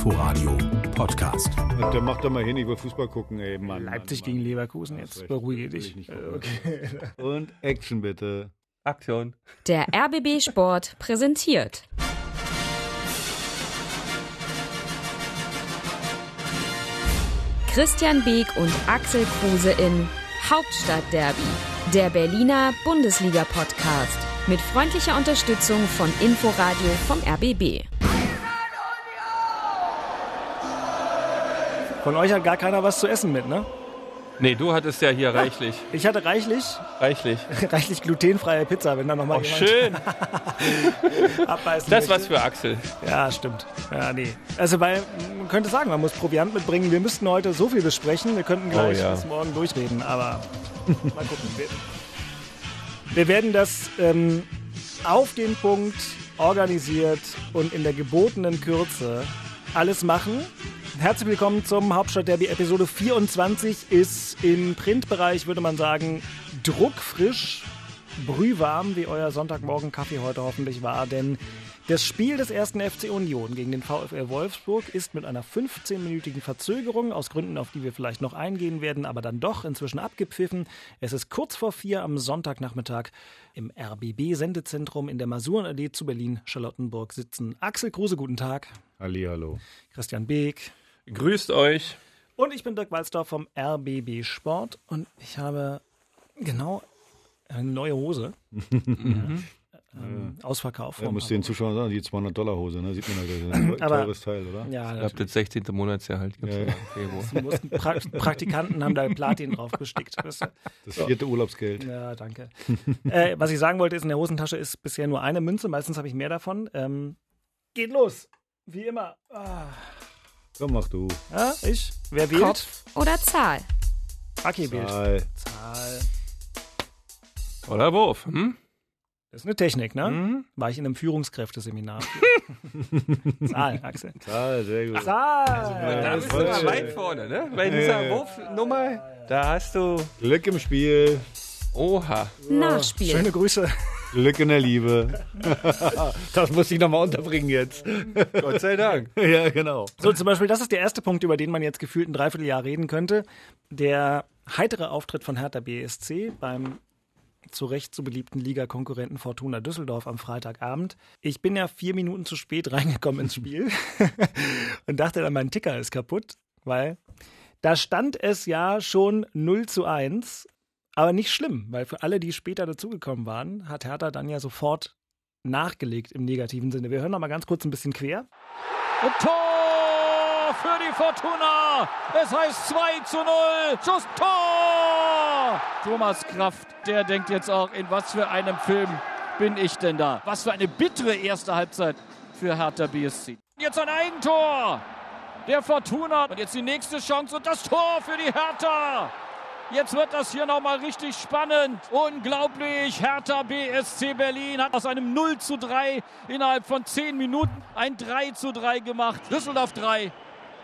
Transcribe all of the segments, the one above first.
Inforadio Podcast. Der macht doch mal hin, ich will Fußball gucken, ey, Mann. Leipzig Mann, gegen Mann. Leverkusen, Ja, jetzt beruhige dich. Äh. Okay. Und Action bitte. Aktion. Der RBB Sport präsentiert. Christian Beek und Axel Kruse in Hauptstadtderby, der Berliner Bundesliga-Podcast. Mit freundlicher Unterstützung von Inforadio vom RBB. Von euch hat gar keiner was zu essen mit, ne? Nee, du hattest ja hier reichlich. Ich hatte reichlich, Reichlich. reichlich glutenfreie Pizza, wenn da nochmal Oh, jemand schön. abbeißen Das möchte. was für Axel. Ja, stimmt. Ja, nee. Also, weil man könnte sagen, man muss Proviant mitbringen. Wir müssten heute so viel besprechen. Wir könnten gleich Oh, ja. bis morgen durchreden, aber mal gucken. Wir, wir werden das ähm, auf den Punkt organisiert und in der gebotenen Kürze alles machen. Herzlich willkommen zum Hauptstadt-Derby. Episode 24 ist im Printbereich, würde man sagen, druckfrisch, brühwarm, wie euer Sonntagmorgen-Kaffee heute hoffentlich war. Denn das Spiel des ersten FC Union gegen den VfL Wolfsburg ist mit einer 15-minütigen Verzögerung, aus Gründen, auf die wir vielleicht noch eingehen werden, aber dann doch inzwischen abgepfiffen. Es ist kurz vor vier am Sonntagnachmittag im RBB-Sendezentrum in der Masurenallee zu Berlin-Charlottenburg sitzen. Axel Kruse, guten Tag. Ali, hallo. Christian Beek. Grüßt euch. Und ich bin Dirk Walzdorf vom RBB Sport und ich habe genau eine neue Hose. ähm, Ausverkauf. Ja, ein muss paar den Zuschauern sagen, die 200-Dollar-Hose, ne? Sieht man halt, das ist ein Aber- teures Teil, oder? Ja, Ihr habt das 16. Monatsgehalt. gibt's Ja, ja, ja. die pra Praktikanten haben da Platin drauf bestickt. Weißt du? Das vierte Urlaubsgeld. Ja, danke. äh, was ich sagen wollte, ist, in der Hosentasche ist bisher nur eine Münze. Meistens habe ich mehr davon. Ähm, geht los. Wie immer. Ah. Komm, mach du. Ja, ich? Wer wählt? Kopf oder Zahl? Aki wählt. Zahl. Zahl. Oder Wurf. Hm? Das ist eine Technik, ne? Mhm. War ich in einem Führungskräfteseminar. Zahl, Axel. Zahl, sehr gut. Zahl. Da bist du mal weit vorne, ne? Bei dieser Wurfnummer, da hast du. Glück im Spiel, Oha. Nachspiel. Schöne Grüße. Glück in der Liebe. das muss ich nochmal unterbringen jetzt. Gott sei Dank. ja, genau. So, zum Beispiel, das ist der erste Punkt, über den man jetzt gefühlt ein Dreivierteljahr reden könnte. Der heitere Auftritt von Hertha BSC beim zu Recht so beliebten Ligakonkurrenten Fortuna Düsseldorf am Freitagabend. Ich bin ja vier Minuten zu spät reingekommen ins Spiel und dachte dann, mein Ticker ist kaputt, weil da stand es ja schon 0 zu 1, aber nicht schlimm, weil für alle, die später dazugekommen waren, hat Hertha dann ja sofort nachgelegt im negativen Sinne. Wir hören noch mal ganz kurz ein bisschen quer. Und Tor für die Fortuna. Es heißt 2 zu 0. Schuss Tor. Thomas Kraft, der denkt jetzt auch, in was für einem Film bin ich denn da? Was für eine bittere erste Halbzeit für Hertha BSC. Jetzt ein Eigentor. Der Fortuna. Und jetzt die nächste Chance und das Tor für die Hertha. Jetzt wird das hier nochmal richtig spannend. Unglaublich. Hertha BSC Berlin hat aus einem 0 zu 3 innerhalb von 10 Minuten ein 3 zu 3 gemacht. Düsseldorf 3,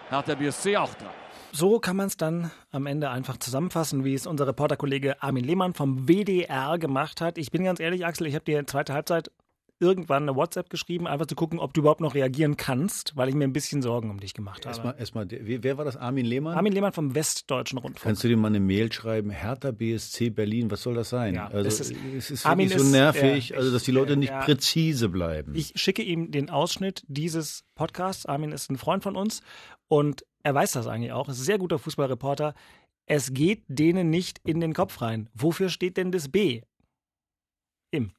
Hertha BSC auch 3. So kann man es dann am Ende einfach zusammenfassen, wie es unser Reporterkollege Armin Lehmann vom WDR gemacht hat. Ich bin ganz ehrlich, Axel, ich habe dir zweite Halbzeit irgendwann eine WhatsApp geschrieben, einfach zu gucken, ob du überhaupt noch reagieren kannst, weil ich mir ein bisschen Sorgen um dich gemacht habe. Erstmal, erstmal, wer war das? Armin Lehmann? Armin Lehmann vom Westdeutschen Rundfunk. Kannst du dir mal eine Mail schreiben? Hertha BSC Berlin, was soll das sein? Ja, also, es ist- ist, es ist Armin so ist- nervig, ja, also dass die Leute nicht ja. präzise bleiben. Ich schicke ihm den Ausschnitt dieses Podcasts. Armin ist ein Freund von uns und er weiß das eigentlich auch. Ist ein sehr guter Fußballreporter. Es geht denen nicht in den Kopf rein. Wofür steht denn das B? Im.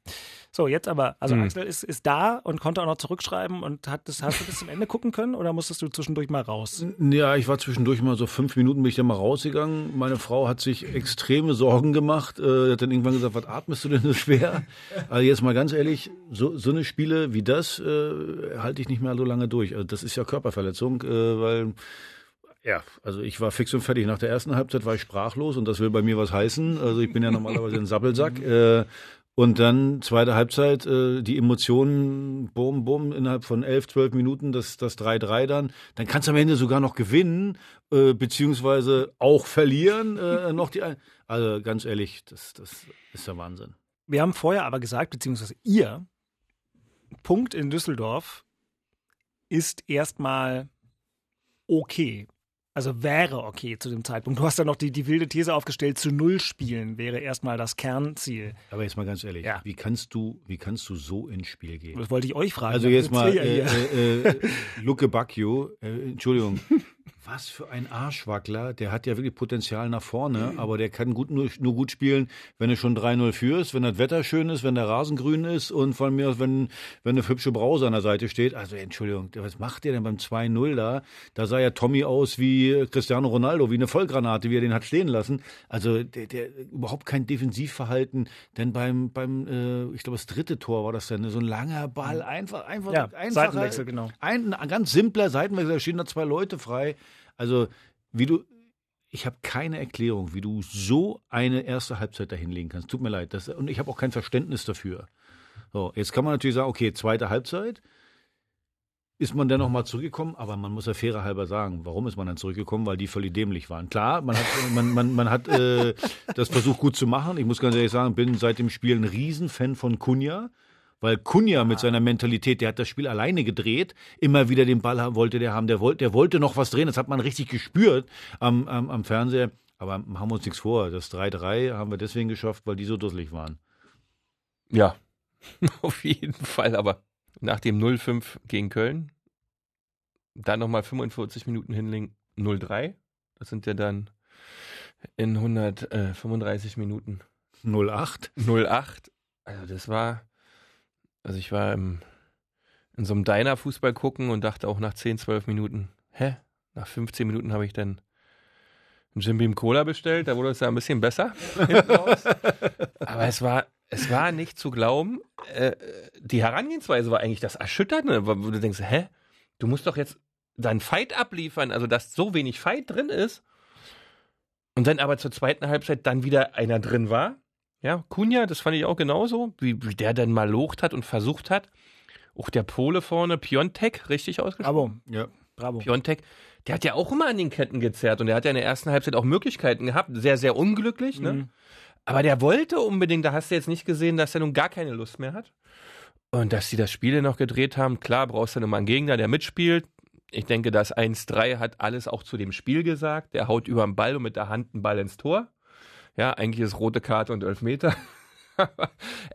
So, jetzt aber, also Hm. Axel ist, ist da und konnte auch noch zurückschreiben und hat das, hast du bis zum Ende gucken können oder musstest du zwischendurch mal raus? Ja, ich war zwischendurch mal so fünf Minuten, bin ich da mal rausgegangen. Meine Frau hat sich extreme Sorgen gemacht. Äh, hat dann irgendwann gesagt, was atmest du denn so schwer? Also jetzt mal ganz ehrlich, so, so eine Spiele wie das äh, halte ich nicht mehr so lange durch. Also das ist ja Körperverletzung, äh, weil ja, also ich war fix und fertig. Nach der ersten Halbzeit war ich sprachlos und das will bei mir was heißen. Also ich bin ja normalerweise ein Sappelsack. Äh, und dann zweite Halbzeit, äh, die Emotionen, bum, bum, innerhalb von elf, zwölf Minuten, das das 3-3 dann. Dann kannst du am Ende sogar noch gewinnen, äh, beziehungsweise auch verlieren. Äh, noch die, also ganz ehrlich, das, das ist der Wahnsinn. Wir haben vorher aber gesagt, beziehungsweise ihr, Punkt in Düsseldorf ist erstmal okay. Also wäre okay zu dem Zeitpunkt. Du hast ja noch die, die wilde These aufgestellt, zu Null spielen wäre erstmal das Kernziel. Aber jetzt mal ganz ehrlich, Ja. wie kannst du, wie kannst du so ins Spiel gehen? Das wollte ich euch fragen. Also jetzt mal, äh, äh, äh, Luke Bacchio, äh, Entschuldigung, was für ein Arschwackler, der hat ja wirklich Potenzial nach vorne, aber der kann gut nur, nur gut spielen, wenn du schon 3-0 führst, wenn das Wetter schön ist, wenn der Rasen grün ist und von mir aus, wenn, wenn eine hübsche Brause an der Seite steht. Also Entschuldigung, was macht der denn beim 2-0 da? Da sah ja Tommy aus wie Cristiano Ronaldo, wie eine Vollgranate, wie er den hat stehen lassen. Also der, der überhaupt kein Defensivverhalten, denn beim, beim äh, ich glaube, das dritte Tor war das dann, so ein langer Ball, einfach, einfach, Ja, einfacher, Seitenwechsel, genau. Ein, ein ganz simpler Seitenwechsel, da stehen da zwei Leute frei. Also, wie du, ich habe keine Erklärung, wie du so eine erste Halbzeit dahinlegen kannst. Tut mir leid. Das, und ich habe auch kein Verständnis dafür. So, jetzt kann man natürlich sagen, okay, zweite Halbzeit. Ist man dann nochmal zurückgekommen, aber man muss ja fairer halber sagen, warum ist man dann zurückgekommen? Weil die völlig dämlich waren. Klar, man hat, man, man, man hat äh, das versucht gut zu machen. Ich muss ganz ehrlich sagen, bin seit dem Spiel ein Riesenfan von Kunja. Weil Kunja mit seiner Mentalität, der hat das Spiel alleine gedreht, immer wieder den Ball haben, wollte der haben, der wollte, der wollte noch was drehen, das hat man richtig gespürt am, am, am Fernseher. Aber machen wir uns nichts vor, das 3-3 haben wir deswegen geschafft, weil die so dusselig waren. Ja, auf jeden Fall. Aber nach dem 0-5 gegen Köln, dann nochmal 45 Minuten hinlegen, 0-3. Das sind ja dann in 135 Minuten 08. 08. Also das war, also ich war im, in so einem Diner Fußball gucken und dachte auch nach 10, 12 Minuten, hä? Nach 15 Minuten habe ich dann einen Jim Beam Cola bestellt, da wurde es ja ein bisschen besser. Aber es war, es war nicht zu glauben. Äh, die Herangehensweise war eigentlich das Erschütternde, wo du denkst, hä? Du musst doch jetzt deinen Fight abliefern, also dass so wenig Fight drin ist. Und dann aber zur zweiten Halbzeit dann wieder einer drin war. Ja, Kunja, das fand ich auch genauso, wie, wie der dann mal locht hat und versucht hat. Auch der Pole vorne, Piontek, richtig ausgesprochen. Bravo, Ja. bravo. Piontek, der hat ja auch immer an den Ketten gezerrt und der hat ja in der ersten Halbzeit auch Möglichkeiten gehabt. Sehr, sehr unglücklich, ne? Mhm. Aber der wollte unbedingt, da hast du jetzt nicht gesehen, dass er nun gar keine Lust mehr hat. Und dass sie das Spiel noch gedreht haben, klar, brauchst du nochmal einen Gegner, der mitspielt. Ich denke, das 1-3 hat alles auch zu dem Spiel gesagt. Der haut über den Ball und mit der Hand einen Ball ins Tor. Ja, eigentlich ist rote Karte und Elfmeter.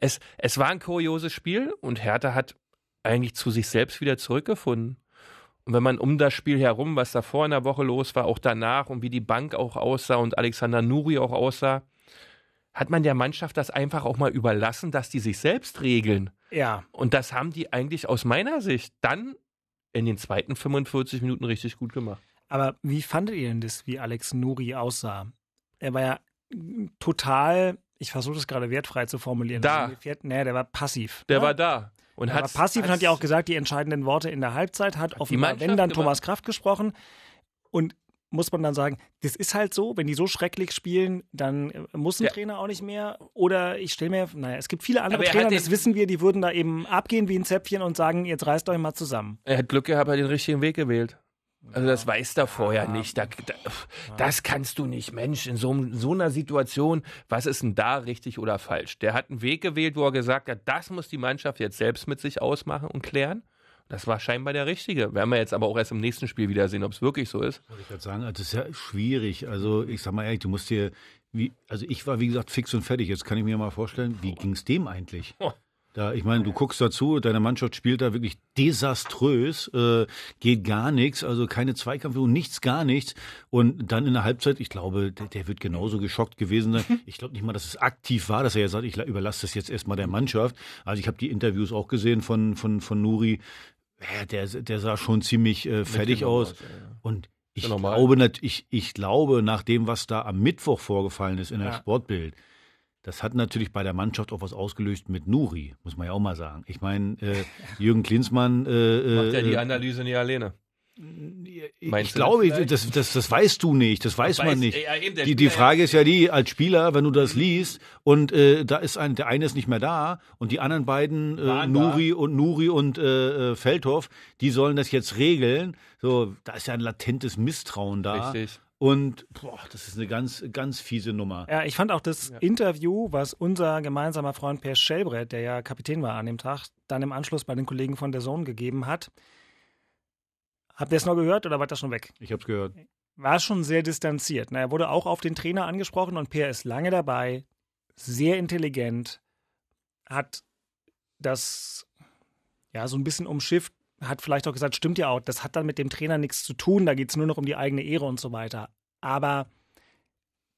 es, es war ein kurioses Spiel und Hertha hat eigentlich zu sich selbst wieder zurückgefunden. Und wenn man um das Spiel herum, was davor in der Woche los war, auch danach und wie die Bank auch aussah und Alexander Nuri auch aussah, hat man der Mannschaft das einfach auch mal überlassen, dass die sich selbst regeln. Ja, Und das haben die eigentlich aus meiner Sicht dann in den zweiten 45 Minuten richtig gut gemacht. aber wie fandet ihr denn das, wie Alex Nuri aussah? Er war ja total, ich versuche das gerade wertfrei zu formulieren. Da. Also, Nee, der war passiv. Der Ja? war da. Und Er war hat's- passiv und hat ja auch gesagt, die entscheidenden Worte in der Halbzeit hat offenbar, wenn dann. Thomas Kraft gesprochen. Und muss man dann sagen, das ist halt so, wenn die so schrecklich spielen, dann äh, muss ein Ja. Trainer auch nicht mehr. Oder ich stelle mir, naja, es gibt viele andere er Trainer, hat das wissen wir, die würden da eben abgehen wie ein Zäpfchen und sagen, jetzt reißt euch mal zusammen. Er hat Glück gehabt, er hat den richtigen Weg gewählt. Also das weiß er vorher nicht. Da, da, das kannst du nicht, Mensch, in so, so einer Situation, was ist denn da richtig oder falsch? Der hat einen Weg gewählt, wo er gesagt hat, das muss die Mannschaft jetzt selbst mit sich ausmachen und klären. Das war scheinbar der richtige. Werden wir jetzt aber auch erst im nächsten Spiel wieder sehen, ob es wirklich so ist. Wollte ich gerade sagen, also das ist ja schwierig. Also ich sag mal ehrlich, du musst dir, wie, also ich war wie gesagt fix und fertig. Jetzt kann ich mir mal vorstellen, wie ging es dem eigentlich? Da, ich meine, du guckst dazu, deine Mannschaft spielt da wirklich desaströs, äh, geht gar nichts, also keine Zweikampf und nichts, gar nichts. Und dann in der Halbzeit, ich glaube, der, der wird genauso geschockt gewesen sein. Ich glaube nicht mal, dass es aktiv war, dass er ja sagt, ich la- überlasse das jetzt erstmal der Mannschaft. Also ich habe die Interviews auch gesehen von, von, von Nuri. Ja, der, der sah schon ziemlich äh, fertig aus. aus, ja, ja. Und ich glaube, ich, ich glaube, nach dem, was da am Mittwoch vorgefallen ist in der. Sportbild, das hat natürlich bei der Mannschaft auch was ausgelöst mit Nuri, muss man ja auch mal sagen. Ich meine, äh, Jürgen Klinsmann. Äh, Macht ja die äh, Analyse nicht alleine. ich Meinst glaube, das das, das, weißt du nicht, das weiß, man Weiß- nicht. ja, eben, Die, die Frage ist ja die, als Spieler, wenn du das liest und äh, da ist ein, der eine ist nicht mehr da und die anderen beiden, äh, Nuri und Nuri und äh, äh, Feldhoff, die sollen das jetzt regeln. So, da ist ja ein latentes Misstrauen da. Richtig. Und boah, das ist eine ganz, ganz fiese Nummer. Ja, ich fand auch das Interview, was unser gemeinsamer Freund Per Schellbrett, der ja Kapitän war an dem Tag, dann im Anschluss bei den Kollegen von der Zone gegeben hat, Habt ihr es noch gehört oder war das schon weg? Ich habe es gehört. War schon sehr distanziert. Na, er wurde auch auf den Trainer angesprochen und Peer ist lange dabei, sehr intelligent, hat das ja so ein bisschen umschifft, hat vielleicht auch gesagt, stimmt ja auch, das hat dann mit dem Trainer nichts zu tun, da geht es nur noch um die eigene Ehre und so weiter. Aber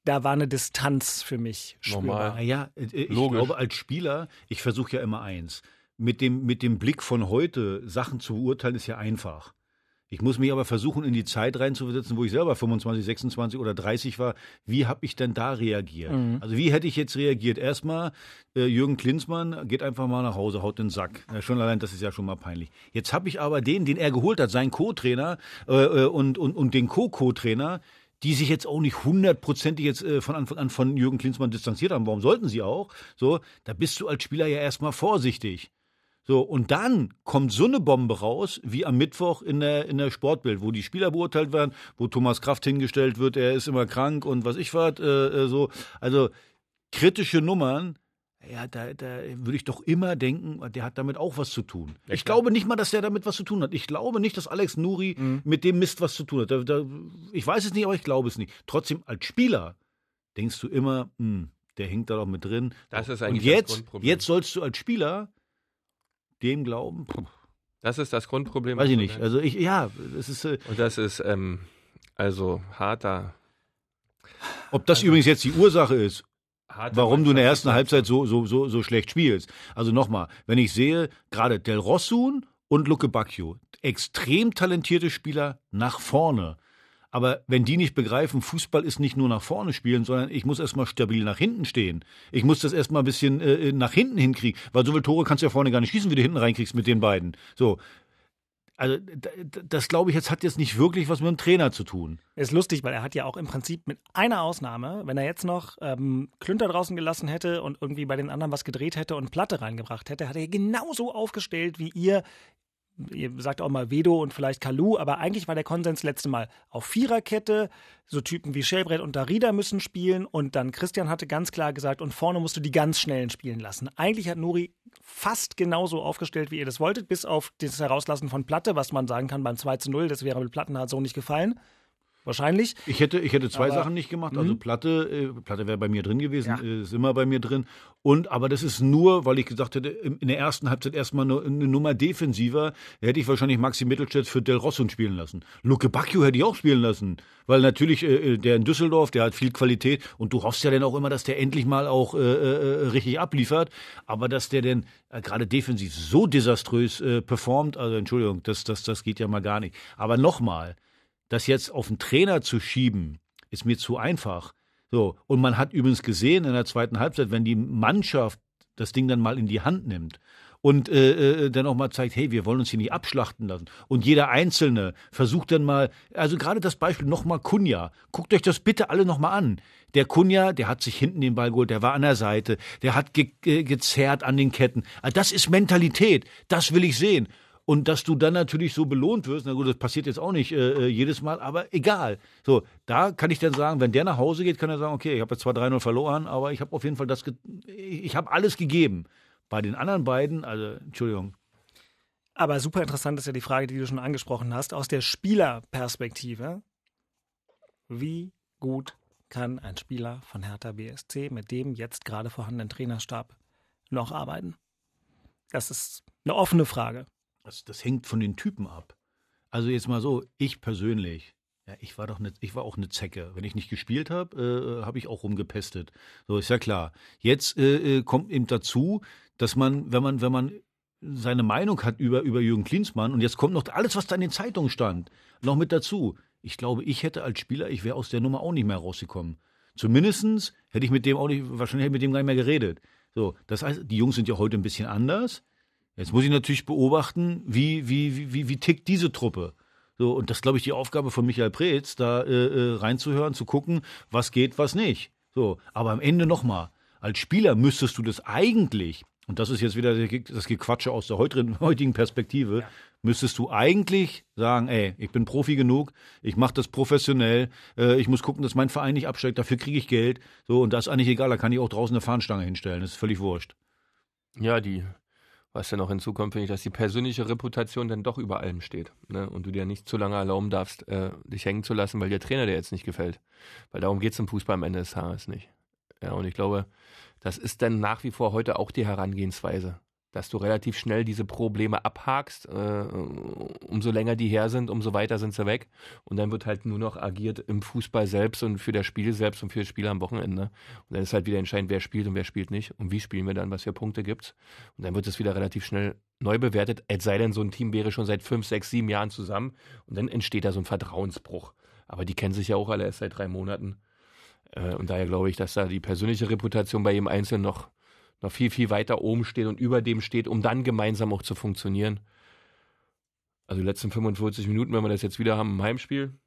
da war eine Distanz für mich spürbar. Normal. Naja, äh, ich Logisch. glaube, als Spieler, ich versuche ja immer eins. Mit dem, mit dem Blick von heute Sachen zu beurteilen, ist ja einfach. Ich muss mich aber versuchen, in die Zeit reinzuversetzen, wo ich selber 25, 26 oder 30 war. Wie habe ich denn da reagiert? Also wie hätte ich jetzt reagiert? Erstmal, äh, Jürgen Klinsmann geht einfach mal nach Hause, haut den Sack. Ja, schon allein, das ist ja schon mal peinlich. Jetzt habe ich aber den, den er geholt hat, seinen Co-Trainer äh, äh, und, und, und den Co-Co-Trainer, die sich jetzt auch nicht hundertprozentig jetzt äh, von Anfang an von Jürgen Klinsmann distanziert haben. Warum sollten sie auch? So, da bist du als Spieler ja erstmal vorsichtig. So, und dann kommt so eine Bombe raus, wie am Mittwoch in der, in der Sportbild, wo die Spieler beurteilt werden, wo Thomas Kraft hingestellt wird, er ist immer krank und was ich was, äh, äh, so. Also kritische Nummern, ja, da, da würde ich doch immer denken, der hat damit auch was zu tun. ich glaube nicht mal, dass der damit was zu tun hat. Ich glaube nicht, dass Alex Nuri mit dem Mist was zu tun hat. Da, da, ich weiß es nicht, aber ich glaube es nicht. Trotzdem, als Spieler denkst du immer, hm, der hängt da doch mit drin. Das ist Und eigentlich das jetzt, Grundproblem. jetzt sollst du als Spieler dem glauben, puh, Das ist das Grundproblem. weiß ich nicht. Also ich, ja, es ist, äh, Und das ist ähm, also harter. ob das übrigens jetzt die Ursache ist, warum du in der ersten. Halbzeit so, so, so, so schlecht spielst. Also nochmal, wenn ich sehe, gerade Del Rossun und Luke Bacchio, extrem talentierte Spieler nach vorne. Aber wenn die nicht begreifen, Fußball ist nicht nur nach vorne spielen, sondern ich muss erstmal stabil nach hinten stehen. Ich muss das erstmal ein bisschen äh, nach hinten hinkriegen, weil so viele Tore kannst du ja vorne gar nicht schießen, wie du hinten reinkriegst mit den beiden. So. Also, das glaube ich jetzt hat jetzt nicht wirklich was mit dem Trainer zu tun. Ist lustig, weil er hat ja auch im Prinzip mit einer Ausnahme, wenn er jetzt noch ähm, Klünter draußen gelassen hätte und irgendwie bei den anderen was gedreht hätte und Platte reingebracht hätte, hat er genauso aufgestellt wie ihr. Ihr sagt auch mal Vedo und vielleicht Kalu, aber eigentlich war der Konsens letzte Mal auf Viererkette. So Typen wie Schellbrett und Darida müssen spielen und dann Christian hatte ganz klar gesagt, und vorne musst du die ganz schnellen spielen lassen. Eigentlich hat Nuri fast genauso aufgestellt, wie ihr das wolltet, bis auf das Herauslassen von Platte, was man sagen kann beim 2 zu 0. Das wäre mit Plattenhardt so nicht gefallen. Wahrscheinlich. Ich hätte, ich hätte zwei Aber- Sachen nicht gemacht. Also Platte, äh, Platte wäre bei mir drin gewesen, Ja. äh, ist immer bei mir drin. Und aber das ist nur, weil ich gesagt hätte, in der ersten Halbzeit erstmal eine, eine Nummer defensiver, hätte ich wahrscheinlich Maxi Mittelstädt für Del Rosso spielen lassen. Luke Bacchio hätte ich auch spielen lassen. Weil natürlich, äh, der in Düsseldorf, der hat viel Qualität und du hoffst ja dann auch immer, dass der endlich mal auch äh, äh, richtig abliefert. Aber dass der denn äh, gerade defensiv so desaströs äh, performt, also Entschuldigung, das, das, das geht ja mal gar nicht. Aber nochmal, das jetzt auf den Trainer zu schieben, ist mir zu einfach. So, und man hat übrigens gesehen in der zweiten Halbzeit, wenn die Mannschaft das Ding dann mal in die Hand nimmt und äh, äh, dann auch mal zeigt, hey, wir wollen uns hier nicht abschlachten lassen. Und jeder Einzelne versucht dann mal, also gerade das Beispiel nochmal Kunja. Guckt euch das bitte alle nochmal an. Der Kunja, der hat sich hinten den Ball geholt, der war an der Seite, der hat ge ge gezerrt an den Ketten. Also das ist Mentalität, das will ich sehen. Und dass du dann natürlich so belohnt wirst, na gut, das passiert jetzt auch nicht äh, äh, jedes Mal, aber egal. So, da kann ich dann sagen, wenn der nach Hause geht, kann er sagen, okay, ich habe jetzt zwar 3-0 verloren, aber ich habe auf jeden Fall das, ich habe alles gegeben. Bei den anderen beiden, also, Entschuldigung, Aber super interessant ist ja die Frage, die du schon angesprochen hast, aus der Spielerperspektive. Wie gut kann ein Spieler von Hertha BSC mit dem jetzt gerade vorhandenen Trainerstab noch arbeiten? Das ist eine offene Frage. Das, das hängt von den Typen ab. Also jetzt mal so, ich persönlich, ja, ich war doch ne, ich war auch eine Zecke. Wenn ich nicht gespielt habe, äh, habe ich auch rumgepestet. So ist ja klar. Jetzt äh, äh, kommt eben dazu, dass man, wenn man, wenn man seine Meinung hat über, über Jürgen Klinsmann und jetzt kommt noch alles, was da in den Zeitungen stand, noch mit dazu. Ich glaube, ich hätte als Spieler, ich wäre aus der Nummer auch nicht mehr rausgekommen. Zumindestens hätte ich mit dem auch nicht, wahrscheinlich hätte ich mit dem gar nicht mehr geredet. So, das heißt, die Jungs sind ja heute ein bisschen anders. Jetzt muss ich natürlich beobachten, wie, wie, wie, wie, tickt diese Truppe. So, und das ist, glaube ich, die Aufgabe von Michael Preetz, da äh, äh, reinzuhören, zu gucken, was geht, was nicht. So, aber am Ende nochmal, als Spieler müsstest du das eigentlich, und das ist jetzt wieder das Gequatsche aus der heutigen Perspektive, müsstest du eigentlich sagen, ey, ich bin Profi genug, ich mache das professionell, äh, ich muss gucken, dass mein Verein nicht absteigt, dafür kriege ich Geld. So, und das ist eigentlich egal, da kann ich auch draußen eine Fahnenstange hinstellen, das ist völlig wurscht. Ja, die Was dann noch hinzukommt, finde ich, dass die persönliche Reputation dann doch über allem steht. Ne? Und du dir nicht zu lange erlauben darfst, äh, dich hängen zu lassen, weil der Trainer dir jetzt nicht gefällt. Weil darum geht es im Fußball am Ende des Tages nicht. Ja, und ich glaube, das ist dann nach wie vor heute auch die Herangehensweise dass du relativ schnell diese Probleme abhakst. Äh, umso länger die her sind, umso weiter sind sie weg. Und dann wird halt nur noch agiert im Fußball selbst und für das Spiel selbst und für das Spiel am Wochenende. Und dann ist halt wieder entscheidend, wer spielt und wer spielt nicht und wie spielen wir dann, was für Punkte gibt's. Und dann wird es wieder relativ schnell neu bewertet, es sei denn, so ein Team wäre schon seit fünf, sechs, sieben Jahren zusammen und dann entsteht da so ein Vertrauensbruch. Aber die kennen sich ja auch alle erst seit drei Monaten. Äh, und daher glaube ich, dass da die persönliche Reputation bei jedem Einzelnen noch noch viel, viel weiter oben steht und über dem steht, um dann gemeinsam auch zu funktionieren. Also die letzten 45 Minuten, wenn wir das jetzt wieder haben im Heimspiel,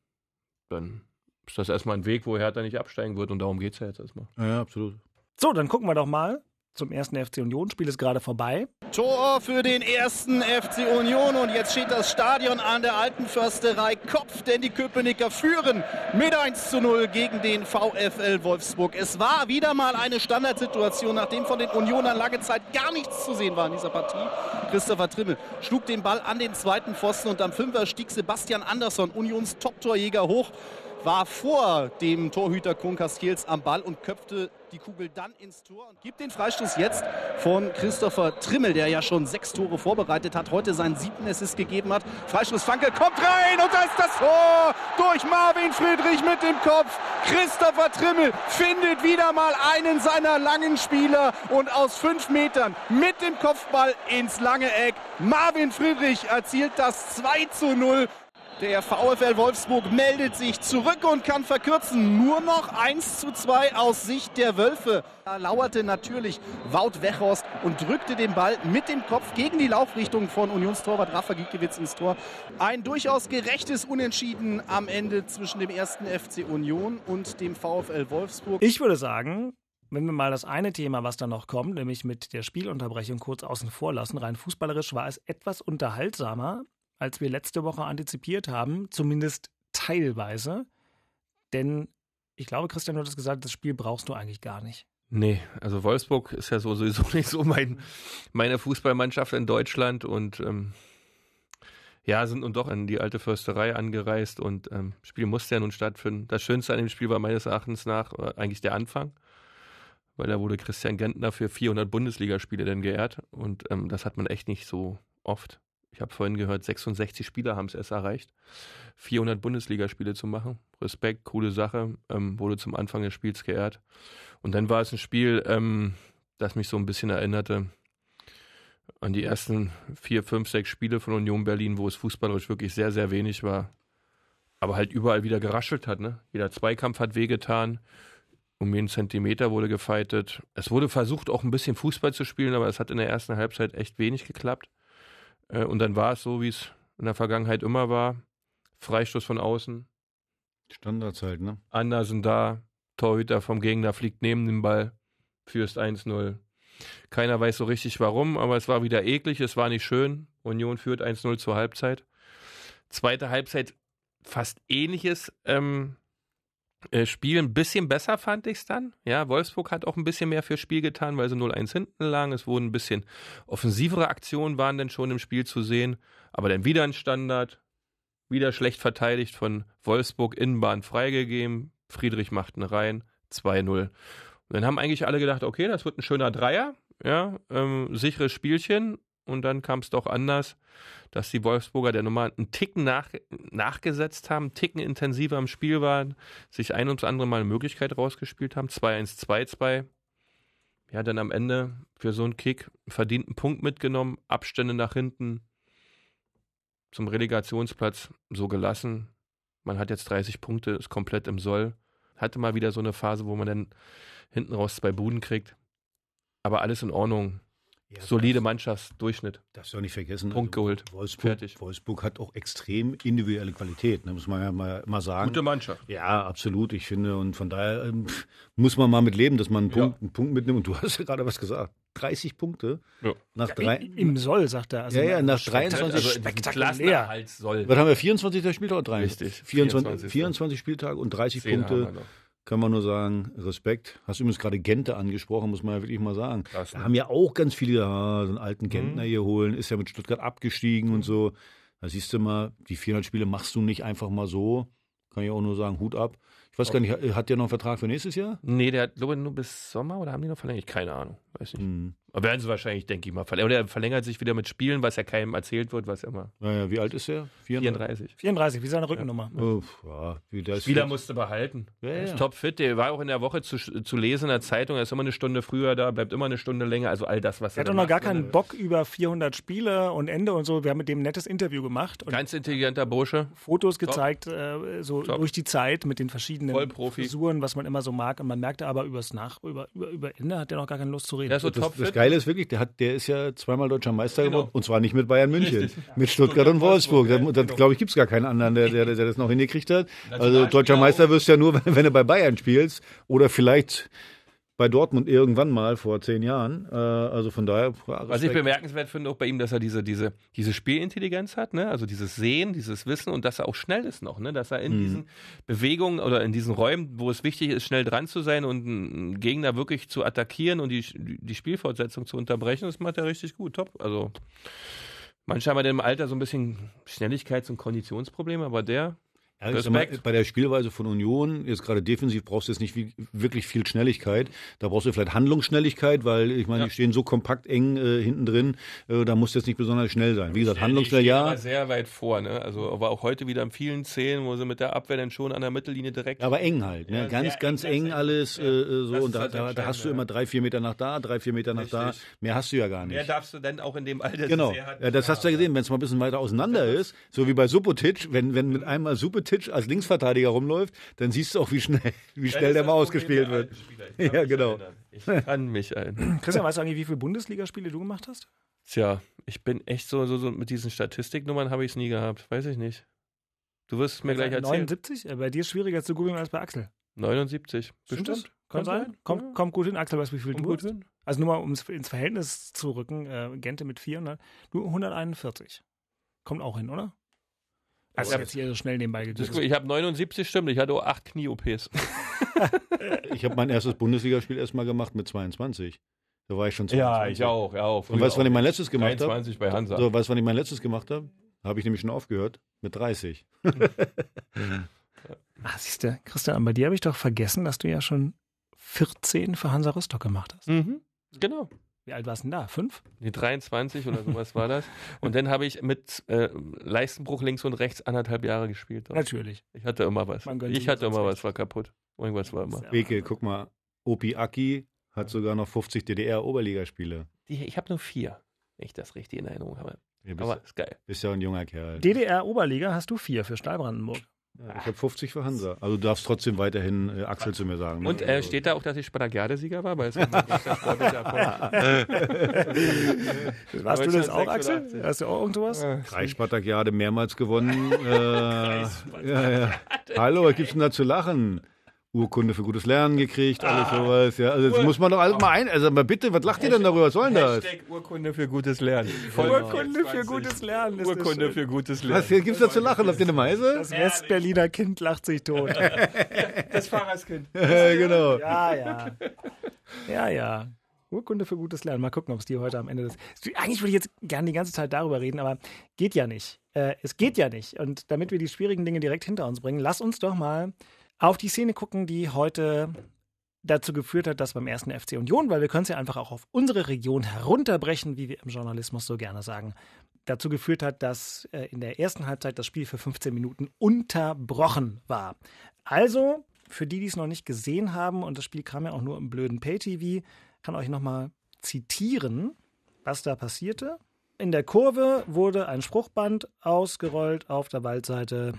dann ist das erstmal ein Weg, wo Hertha nicht absteigen wird und darum geht es ja jetzt erstmal. Ja, absolut. So, dann gucken wir doch mal zum ersten FC Union. Spiel ist gerade vorbei. Tor für den ersten FC Union und jetzt steht das Stadion an der alten Försterei Kopf, denn die Köpenicker führen mit 1 zu 0 gegen den VfL Wolfsburg. Es war wieder mal eine Standardsituation, nachdem von den Unionern lange Zeit gar nichts zu sehen war in dieser Partie. Christopher Trimmel schlug den Ball an den zweiten Pfosten und am Fünfer stieg Sebastian Andersson, Unions Top-Torjäger, hoch war vor dem Torhüter Kron Castells am Ball und köpfte die Kugel dann ins Tor und gibt den Freistoß jetzt von Christopher Trimmel, der ja schon sechs Tore vorbereitet hat, heute seinen siebten Assist gegeben hat. Freistoß Fanke kommt rein und da ist das Tor durch Marvin Friedrich mit dem Kopf. Christopher Trimmel findet wieder mal einen seiner langen Spieler und aus fünf Metern mit dem Kopfball ins lange Eck. Marvin Friedrich erzielt das 2 zu 0. Der VfL Wolfsburg meldet sich zurück und kann verkürzen. Nur noch 1 zu 2 aus Sicht der Wölfe. Da lauerte natürlich Wout Wechhorst und drückte den Ball mit dem Kopf gegen die Laufrichtung von Unionstorwart Rafa Giekewitz ins Tor. Ein durchaus gerechtes Unentschieden am Ende zwischen dem ersten FC Union und dem VfL Wolfsburg. Ich würde sagen, wenn wir mal das eine Thema, was da noch kommt, nämlich mit der Spielunterbrechung kurz außen vor lassen, rein fußballerisch war es etwas unterhaltsamer als wir letzte Woche antizipiert haben, zumindest teilweise. Denn ich glaube, Christian, du hast gesagt, das Spiel brauchst du eigentlich gar nicht. Nee, also Wolfsburg ist ja sowieso nicht so mein, meine Fußballmannschaft in Deutschland und ähm, ja, sind nun doch in die alte Försterei angereist und ähm, Spiel musste ja nun stattfinden. Das Schönste an dem Spiel war meines Erachtens nach äh, eigentlich der Anfang, weil da wurde Christian Gentner für 400 Bundesligaspiele dann geehrt und ähm, das hat man echt nicht so oft ich habe vorhin gehört, 66 Spieler haben es erst erreicht, 400 Bundesligaspiele zu machen. Respekt, coole Sache, ähm, wurde zum Anfang des Spiels geehrt. Und dann war es ein Spiel, ähm, das mich so ein bisschen erinnerte an die ersten vier, fünf, sechs Spiele von Union Berlin, wo es fußballerisch wirklich sehr, sehr wenig war. Aber halt überall wieder geraschelt hat. Ne? Jeder Zweikampf hat wehgetan. Um jeden Zentimeter wurde gefeitet. Es wurde versucht, auch ein bisschen Fußball zu spielen, aber es hat in der ersten Halbzeit echt wenig geklappt. Äh, und dann war es so, wie es in der Vergangenheit immer war. Freistoß von außen. Standards halt, ne? Andersen da, Torhüter vom Gegner fliegt neben dem Ball, führst 1-0. Keiner weiß so richtig warum, aber es war wieder eklig, es war nicht schön. Union führt 1-0 zur Halbzeit. Zweite Halbzeit fast ähnliches. Ähm, äh, Spiel ein bisschen besser fand ich es dann. Ja, Wolfsburg hat auch ein bisschen mehr fürs Spiel getan, weil sie 0-1 hinten lagen. Es wurden ein bisschen offensivere Aktionen waren dann schon im Spiel zu sehen. Aber dann wieder ein Standard, wieder schlecht verteidigt von Wolfsburg, Innenbahn freigegeben. Friedrich macht einen rein, 2-0. Und dann haben eigentlich alle gedacht, okay, das wird ein schöner Dreier, ja, ähm, sicheres Spielchen. Und dann kam es doch anders dass die Wolfsburger der Nummer einen Ticken nach, nachgesetzt haben, einen Ticken intensiver im Spiel waren, sich ein und andere Mal eine Möglichkeit rausgespielt haben. 2-1, 2-2. Ja, dann am Ende für so einen Kick verdienten Punkt mitgenommen, Abstände nach hinten zum Relegationsplatz so gelassen. Man hat jetzt 30 Punkte, ist komplett im Soll. Hatte mal wieder so eine Phase, wo man dann hinten raus zwei Buden kriegt. Aber alles in Ordnung. Ja, Solide Mannschaftsdurchschnitt. Darfst du auch nicht vergessen. Punkt also geholt. Wolfsburg, Fertig. Wolfsburg hat auch extrem individuelle Qualität, ne, muss man ja mal, mal sagen. Gute Mannschaft. Ja, absolut. Ich finde, und von daher ähm, muss man mal mit leben, dass man einen Punkt, ja. einen Punkt mitnimmt. Und du hast ja gerade was gesagt. 30 Punkte. Ja. Nach drei, Im Soll, sagt er. Also ja, ja, nach 23 also spektakulär. Soll. Was haben wir? 24. Spieltag oder 23? Richtig. 24, 24. 24 Spieltage und 30 Punkte. Kann man nur sagen, Respekt. Hast du übrigens gerade Gente angesprochen, muss man ja wirklich mal sagen. Krass, Da ne? haben ja auch ganz viele, ah, so einen alten Gentner hier holen, ist ja mit Stuttgart abgestiegen und so. Da siehst du mal, die 400 Spiele machst du nicht einfach mal so. Kann ich auch nur sagen, Hut ab. Ich weiß gar nicht, hat der noch einen Vertrag für nächstes Jahr? Nee, der hat, glaube ich, nur bis Sommer oder haben die noch verlängert? Keine Ahnung. Weiß nicht. Hm. Aber werden sie wahrscheinlich, denke ich mal, verlängern. Oder er verlängert sich wieder mit Spielen, was ja keinem erzählt wird, was ja immer. Naja, wie alt ist er? 34. 34, wie seine Rückennummer. Oh, ja, wie der ist Spieler fit. musste behalten. Ja, Er ja. ist topfit. Der war auch in der Woche zu, zu lesen in der Zeitung. Er ist immer eine Stunde früher da, bleibt immer eine Stunde länger. Also all das, was Er hat da doch noch gar ne? keinen Bock über 400 Spiele und Ende und so. Wir haben mit dem ein nettes Interview gemacht und Ganz intelligenter Bursche. Fotos gezeigt, äh, so Top. durch die Zeit mit den verschiedenen. Frisuren, was man immer so mag. Und man merkte aber übers Nach, über, über, über Ende hat er noch gar keine Lust zu reden. Der ist so Das, topfit. Geile ist wirklich, der, hat, der ist ja zweimal deutscher Meister Genau. geworden. Und zwar nicht mit Bayern München, Richtig. mit Stuttgart und Wolfsburg. Da, da genau. glaube ich, gibt es gar keinen anderen, der, der, der das noch hingekriegt hat. Also deutscher Meister auch. wirst du ja nur, wenn, wenn du bei Bayern spielst. Oder vielleicht bei Dortmund irgendwann mal vor zehn Jahren. Äh, also von daher. Was ich bemerkenswert finde auch bei ihm, dass er diese, diese, diese Spielintelligenz hat, ne? also dieses Sehen, dieses Wissen und dass er auch schnell ist noch, ne? dass er in Mhm. diesen Bewegungen oder in diesen Räumen, wo es wichtig ist, schnell dran zu sein und einen Gegner wirklich zu attackieren und die, die Spielfortsetzung zu unterbrechen, das macht er richtig gut, top. Also manche haben ja im Alter so ein bisschen Schnelligkeits- und Konditionsprobleme, aber der, Mal, Respekt. bei der Spielweise von Union, jetzt gerade defensiv, brauchst du jetzt nicht wie, wirklich viel Schnelligkeit. Da brauchst du vielleicht Handlungsschnelligkeit, weil ich meine, Ja. die stehen so kompakt eng äh, hinten drin, äh, da muss jetzt nicht besonders schnell sein. Wie gesagt, handlungsschnell ja. sehr weit vor, ne? also aber auch heute wieder in vielen Szenen, wo sie mit der Abwehr dann schon an der Mittellinie direkt aber eng halt, ne? Ja, ganz, ganz eng, eng alles äh, äh, so und da, halt da, da hast du immer drei, vier Meter nach da, drei, vier Meter nach da. Richtig. Mehr hast du ja gar Mehr nicht. darfst du denn auch in dem Alter Genau, ja, das hast du ja gesehen, wenn es mal ein bisschen weiter auseinander ist, so wie bei Subotic, wenn, wenn mit einmal Subotic als Linksverteidiger rumläuft, dann siehst du auch, wie schnell, wie schnell der mal ausgespielt wird. Ja, genau. Ich kann mich erinnern. Christian, weißt du eigentlich, wie viele Bundesligaspiele du gemacht hast? Tja, ich bin echt so, so, so mit diesen Statistiknummern habe ich es nie gehabt. Weiß ich nicht. Du wirst es mir gleich erzählen. 79? Äh, Bei dir ist es schwieriger zu googeln als bei Axel. 79. Stimmt Bestimmt. Kann sein. Kommt, Ja. kommt gut hin. Axel, weißt du, wie viel Kommt du gut hast? hin. Also nur mal, um es ins Verhältnis zu rücken, äh, Gente mit 400, du 141. Kommt auch hin, oder? Also Ja. jetzt hier so schnell nebenbei gut. Ich habe 79, stimmt. Ich hatte auch acht Knie-OPs. Ich habe mein erstes Bundesligaspiel erst mal gemacht mit 22. Da war ich schon 22. auch. Ja, auch. Und weißt du, wann ich mein letztes gemacht habe? 23 bei Hansa. So, weißt du, wann ich mein letztes gemacht habe? Habe ich nämlich schon aufgehört. Mit 30. Ah, siehst du, Christian, bei dir habe ich doch vergessen, dass du ja schon 14 für Hansa Rostock gemacht hast. Mhm. Genau. Wie alt warst du denn da? Fünf? Nee, 23 oder sowas war das. Und dann habe ich mit äh, Leistenbruch links und rechts anderthalb Jahre gespielt. Natürlich. Ich hatte immer was. Ich hatte immer was, war kaputt. Irgendwas war immer. Ja. Beke, guck mal. Opi Aki hat sogar noch 50 DDR-Oberligaspiele. Ich habe nur vier, wenn ich das richtig in Erinnerung habe. Du bist, Aber ist geil. bist ja ein junger Kerl. DDR-Oberliga hast du vier für Stahlbrandenburg. Ja, ich habe 50 für Hansa. Also du darfst trotzdem weiterhin äh, Axel zu mir sagen. ne? Und äh, steht da auch, dass ich Spartakiade-Sieger war? Weil es war. Warst du das auch, 1986? Axel? Hast du auch irgendwas? Kreisspartakiade mehrmals gewonnen. äh, ja, ja. Hallo, was gibt's denn da zu lachen? Urkunde für gutes Lernen gekriegt, alles sowas. Ja, also das muss man doch alles mal ein. Also mal bitte, was lacht ihr denn darüber? Was soll denn das? Hashtag Urkunde für gutes Lernen. Urkunde für gutes Lernen. Ist das Urkunde für gutes Lernen. Was gibt's da zu lachen? Habt ihr eine Meise? Das Westberliner Kind lacht sich tot. Das Fahrerskind. Ja, genau. Ja, ja. Ja, ja. Urkunde für gutes Lernen. Mal gucken, ob es die heute am Ende des. Eigentlich würde ich jetzt gerne die ganze Zeit darüber reden, aber geht ja nicht. Äh, es geht ja nicht. Und damit wir die schwierigen Dinge direkt hinter uns bringen, lass uns doch mal auf die Szene gucken, die heute dazu geführt hat, dass beim ersten FC Union, weil wir können es ja einfach auch auf unsere Region herunterbrechen, wie wir im Journalismus so gerne sagen, dazu geführt hat, dass äh, in der ersten Halbzeit das Spiel für 15 Minuten unterbrochen war. Also, für die, die es noch nicht gesehen haben, und das Spiel kam ja auch nur im blöden Pay-TV, kann euch nochmal zitieren, was da passierte. In der Kurve wurde ein Spruchband ausgerollt auf der Waldseite.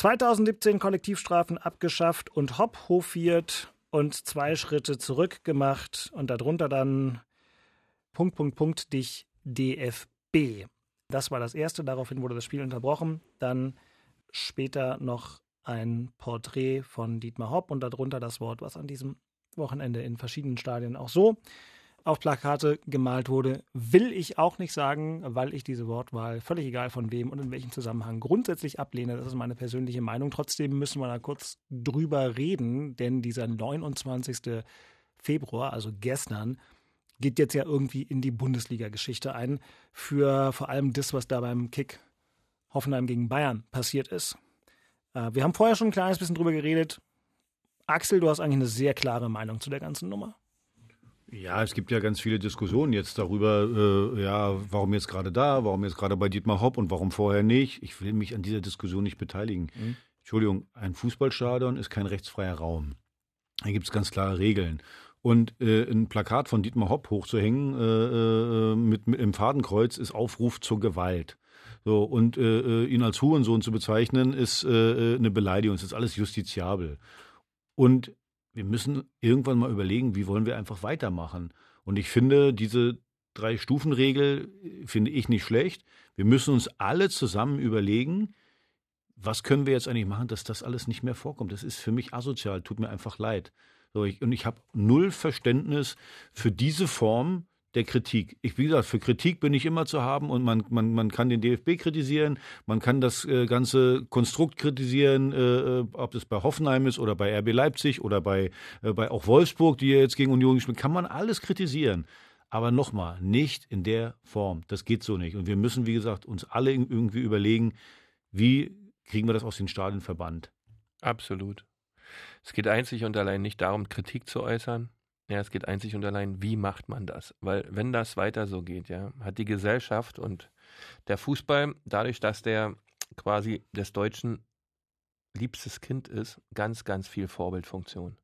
2017 Kollektivstrafen abgeschafft und hopp hofiert und zwei Schritte zurück gemacht und darunter dann Punkt, Punkt, Punkt, dich DFB. Das war das erste, daraufhin wurde das Spiel unterbrochen. Dann später noch ein Porträt von Dietmar Hopp und darunter das Wort, was an diesem Wochenende in verschiedenen Stadien auch so auf Plakate gemalt wurde, will ich auch nicht sagen, weil ich diese Wortwahl, völlig egal von wem und in welchem Zusammenhang, grundsätzlich ablehne. Das ist meine persönliche Meinung. Trotzdem müssen wir da kurz drüber reden, denn dieser 29. Februar, also gestern, geht jetzt ja irgendwie in die Bundesliga-Geschichte ein für vor allem das, was da beim Kick Hoffenheim gegen Bayern passiert ist. Äh, wir haben vorher schon ein kleines bisschen drüber geredet. Axel, du hast eigentlich eine sehr klare Meinung zu der ganzen Nummer. Ja, es gibt ja ganz viele Diskussionen jetzt darüber, äh, ja, warum jetzt gerade da, warum jetzt gerade bei Dietmar Hopp und warum vorher nicht. Ich will mich an dieser Diskussion nicht beteiligen. Mhm. Entschuldigung, ein Fußballstadion ist kein rechtsfreier Raum. Da gibt es ganz klare Regeln. Und äh, ein Plakat von Dietmar Hopp hochzuhängen äh, äh, mit, mit im Fadenkreuz ist Aufruf zur Gewalt. So, und äh, äh ihn als Hurensohn zu bezeichnen, ist äh, eine Beleidigung. Es ist alles justiziabel. Und wir müssen irgendwann mal überlegen, wie wollen wir einfach weitermachen. Und ich finde, diese Drei-Stufen-Regel finde ich nicht schlecht. Wir müssen uns alle zusammen überlegen, was können wir jetzt eigentlich machen, dass das alles nicht mehr vorkommt. Das ist für mich asozial, tut mir einfach leid. So, ich, und ich habe null Verständnis für diese Form der Kritik. Ich, wie gesagt, für Kritik bin ich immer zu haben und man, man, man kann den DFB kritisieren, man kann das äh, ganze Konstrukt kritisieren, äh, äh ob es bei Hoffenheim ist oder bei RB Leipzig oder bei, äh, bei auch Wolfsburg, die jetzt gegen Union gespielt kann man alles kritisieren. Aber nochmal, nicht in der Form. Das geht so nicht. Und wir müssen, wie gesagt, uns alle irgendwie überlegen, wie kriegen wir das aus den Stadien verbannt. Absolut. Es geht einzig und allein nicht darum, Kritik zu äußern, ja, es geht einzig und allein, wie macht man das? Weil wenn das weiter so geht, ja, hat die Gesellschaft und der Fußball, dadurch, dass der quasi des Deutschen liebstes Kind ist, ganz, ganz viel Vorbildfunktion.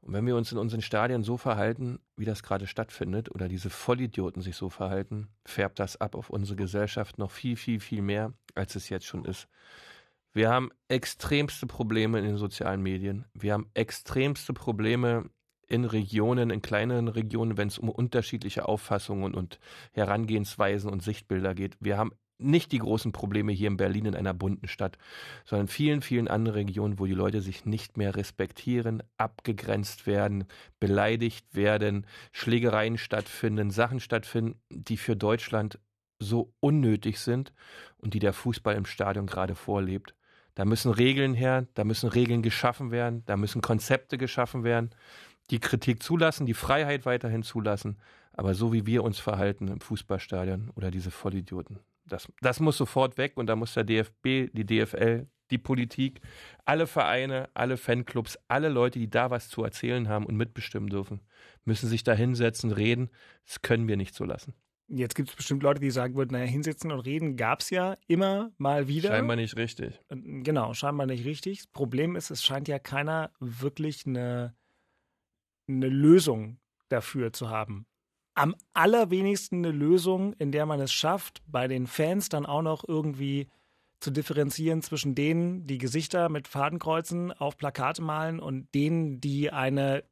Und wenn wir uns in unseren Stadien so verhalten, wie das gerade stattfindet, oder diese Vollidioten sich so verhalten, färbt das ab auf unsere Gesellschaft noch viel, viel, viel mehr, als es jetzt schon ist. Wir haben extremste Probleme in den sozialen Medien. Wir haben extremste Probleme in Regionen, in kleineren Regionen, wenn es um unterschiedliche Auffassungen und Herangehensweisen und Sichtbilder geht. Wir haben nicht die großen Probleme hier in Berlin in einer bunten Stadt, sondern in vielen, vielen anderen Regionen, wo die Leute sich nicht mehr respektieren, abgegrenzt werden, beleidigt werden, Schlägereien stattfinden, Sachen stattfinden, die für Deutschland so unnötig sind und die der Fußball im Stadion gerade vorlebt. Da müssen Regeln her, da müssen Regeln geschaffen werden, da müssen Konzepte geschaffen werden die Kritik zulassen, die Freiheit weiterhin zulassen, aber so wie wir uns verhalten im Fußballstadion oder diese Vollidioten. Das, das muss sofort weg und da muss der DFB, die DFL, die Politik, alle Vereine, alle Fanclubs, alle Leute, die da was zu erzählen haben und mitbestimmen dürfen, müssen sich da hinsetzen, reden. Das können wir nicht so lassen. Jetzt gibt es bestimmt Leute, die sagen würden, naja, hinsetzen und reden gab es ja immer mal wieder. Scheinbar nicht richtig. Genau, scheinbar nicht richtig. Das Problem ist, es scheint ja keiner wirklich eine eine Lösung dafür zu haben. Am allerwenigsten eine Lösung, in der man es schafft, bei den Fans dann auch noch irgendwie zu differenzieren zwischen denen, die Gesichter mit Fadenkreuzen auf Plakate malen und denen, die eine,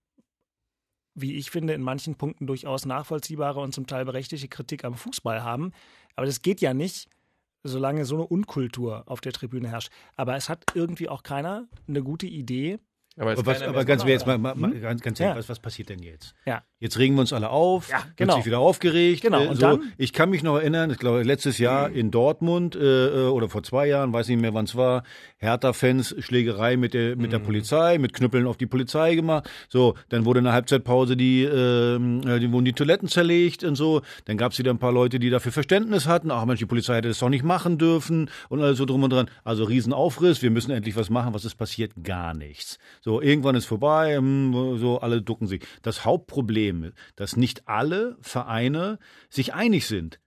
wie ich finde, in manchen Punkten durchaus nachvollziehbare und zum Teil berechtigte Kritik am Fußball haben. Aber das geht ja nicht, solange so eine Unkultur auf der Tribüne herrscht. Aber es hat irgendwie auch keiner eine gute Idee, aber, was, aber ganz, jetzt mal, mal, hm? ganz, ganz ehrlich, ja. was, was passiert denn jetzt? Ja. Jetzt regen wir uns alle auf, ja, genau. wird sich wieder aufgeregt. Genau. Und so. dann? Ich kann mich noch erinnern, ich glaube letztes Jahr in Dortmund äh, äh, oder vor zwei Jahren, weiß nicht mehr wann es war, Hertha-Fans Schlägerei mit der mit der Polizei, mit Knüppeln auf die Polizei gemacht. So, dann wurde in der Halbzeitpause die, ähm, äh, die wurden die Toiletten zerlegt und so. Dann gab es wieder ein paar Leute, die dafür Verständnis hatten. Ach Mensch, die Polizei hätte das doch nicht machen dürfen und alles so drum und dran. Also Riesenaufriss. Wir müssen endlich was machen. Was ist passiert? Gar nichts. So, irgendwann ist vorbei. Hm, so, alle ducken sich. Das Hauptproblem, dass nicht alle Vereine sich einig sind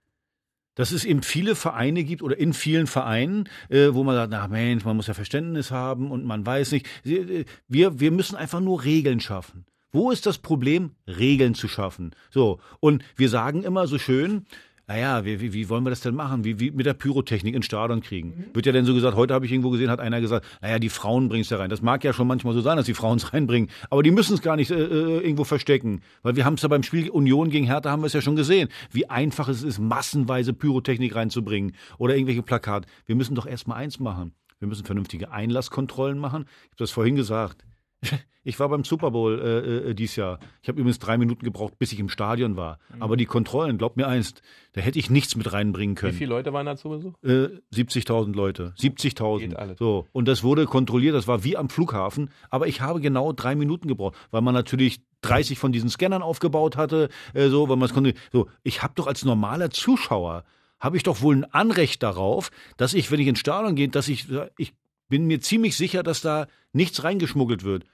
dass es eben viele Vereine gibt oder in vielen Vereinen, äh, wo man sagt, na Mensch, man muss ja Verständnis haben und man weiß nicht. Äh, wir, wir müssen einfach nur Regeln schaffen. Wo ist das Problem, Regeln zu schaffen? So, und wir sagen immer so schön, naja, wie, wie, wie wollen wir das denn machen? Wie, wie mit der Pyrotechnik ins Stadion kriegen? Mhm. Wird ja denn so gesagt, heute habe ich irgendwo gesehen, hat einer gesagt, naja, die Frauen bringen es ja rein. Das mag ja schon manchmal so sein, dass die Frauen es reinbringen, aber die müssen es gar nicht äh, äh, irgendwo verstecken. Weil wir haben es ja beim Spiel Union gegen Hertha haben wir es ja schon gesehen, wie einfach es ist, massenweise Pyrotechnik reinzubringen oder irgendwelche Plakate. Wir müssen doch erstmal eins machen. Wir müssen vernünftige Einlasskontrollen machen. Ich habe das vorhin gesagt. Ich war beim Super Bowl äh, äh, dieses Jahr. Ich habe übrigens drei Minuten gebraucht, bis ich im Stadion war. Mhm. Aber die Kontrollen, glaub mir eins, da hätte ich nichts mit reinbringen Wie können. viele Leute waren da zu Besuch? Äh, 70.000 Leute. 70.000. Geht alles. So. Und das wurde kontrolliert, das war wie am Flughafen. Aber ich habe genau drei Minuten gebraucht, weil man natürlich 30 von diesen Scannern aufgebaut hatte. Äh, so, weil man es konnte. So, ich habe doch als normaler Zuschauer, habe ich doch wohl ein Anrecht darauf, dass ich, wenn ich ins Stadion gehe, dass ich, ich bin mir ziemlich sicher, dass da nichts reingeschmuggelt wird.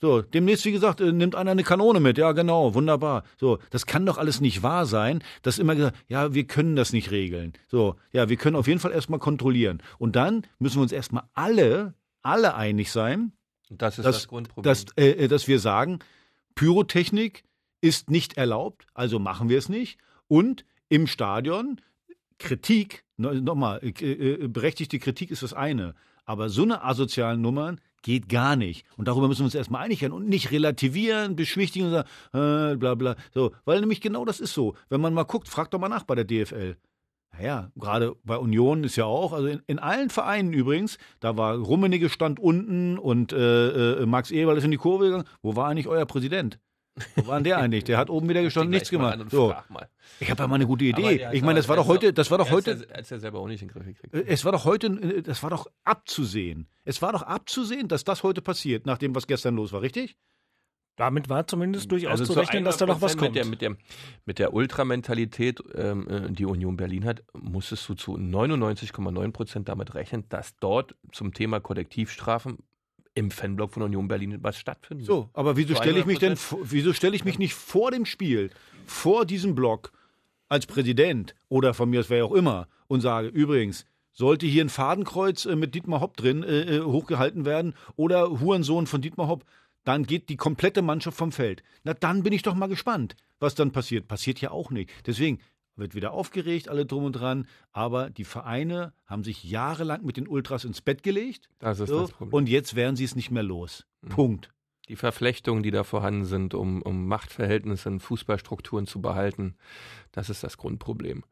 So, demnächst, wie gesagt, äh, nimmt einer eine Kanone mit. Ja, genau, wunderbar. So, das kann doch alles nicht wahr sein, dass immer gesagt, ja, wir können das nicht regeln. So, ja, wir können auf jeden Fall erstmal kontrollieren. Und dann müssen wir uns erstmal alle, alle einig sein, das ist dass, das, Grundproblem. dass, äh, äh, dass wir sagen, Pyrotechnik ist nicht erlaubt, also machen wir es nicht. Und im Stadion Kritik, no- nochmal, äh, berechtigte Kritik ist das eine, aber so eine asozialen Nummern geht gar nicht. Und darüber müssen wir uns erstmal einig werden und nicht relativieren, beschwichtigen und sagen, äh, bla bla. So, weil nämlich genau das ist so. Wenn man mal guckt, fragt doch mal nach bei der DFL. Naja, gerade bei Union ist ja auch, also in, in allen Vereinen übrigens, da war Rummenigge stand unten und äh, äh, Max Eberl ist in die Kurve gegangen. Wo war eigentlich euer Präsident? Wo war denn der eigentlich? Der hat oben wieder gestanden, nichts gemacht. So, ich habe ja mal eine gute Idee. Ich meine, das war doch heute, das war doch er heute, ja- er selber auch nicht in den Griff gekriegt. äh, es war doch heute, äh, das war doch abzusehen. Es war doch abzusehen, dass das heute passiert, nach dem, was gestern los war, richtig? Damit war zumindest durchaus Also zu zu rechnen, dass da noch was 100% kommt. Mit der, mit der, mit der Ultramentalität, ähm, äh, die Union Berlin hat, musstest du zu 99,9 Prozent damit rechnen, dass dort zum Thema Kollektivstrafen im Fanblock von Union Berlin was stattfindet. So, aber wieso stelle ich mich denn, 100%? vor- wieso stelle ich mich nicht vor dem Spiel, vor diesem Block als Präsident oder von mir aus wer auch immer und sage, übrigens, sollte hier ein Fadenkreuz äh, mit Dietmar Hopp drin äh, äh, hochgehalten werden oder Hurensohn von Dietmar Hopp, dann geht die komplette Mannschaft vom Feld. Na, dann bin ich doch mal gespannt, was dann passiert. Passiert ja auch nicht. Deswegen wird wieder aufgeregt, alle drum und dran, aber die Vereine haben sich jahrelang mit den Ultras ins Bett gelegt Das ist so, das Problem. und jetzt werden sie es nicht mehr los. Punkt. die Verflechtungen, die da vorhanden sind, um, um Machtverhältnisse in Fußballstrukturen zu behalten, das ist das Grundproblem.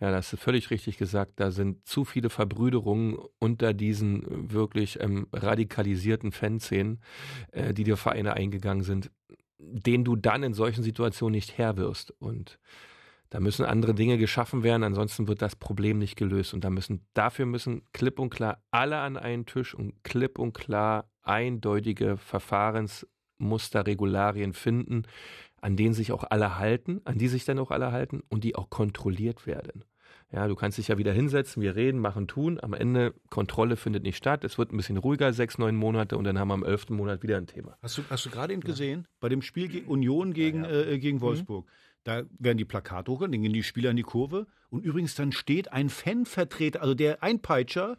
Ja, das ist völlig richtig gesagt. Da sind zu viele Verbrüderungen unter diesen wirklich ähm, radikalisierten Fanszenen, äh, die die Vereine eingegangen sind, denen du dann in solchen Situationen nicht Herr wirst. Und da müssen andere Dinge geschaffen werden, ansonsten wird das Problem nicht gelöst. Und da müssen, dafür müssen klipp und klar alle an einen Tisch und klipp und klar eindeutige Verfahrensmuster, Regularien finden, an denen sich auch alle halten, an die sich dann auch alle halten und die auch kontrolliert werden. Ja, du kannst dich ja wieder hinsetzen, wir reden, machen, tun. Am Ende Kontrolle findet nicht statt. Es wird ein bisschen ruhiger, sechs, neun Monate und dann haben wir im elften Monat wieder ein Thema. Hast du, hast du gerade eben gesehen, bei dem Spiel Union gegen, Äh, gegen Wolfsburg, da werden die Plakate hochgegangen, dann gehen die Spieler in die Kurve und übrigens dann steht ein Fanvertreter, also der Einpeitscher,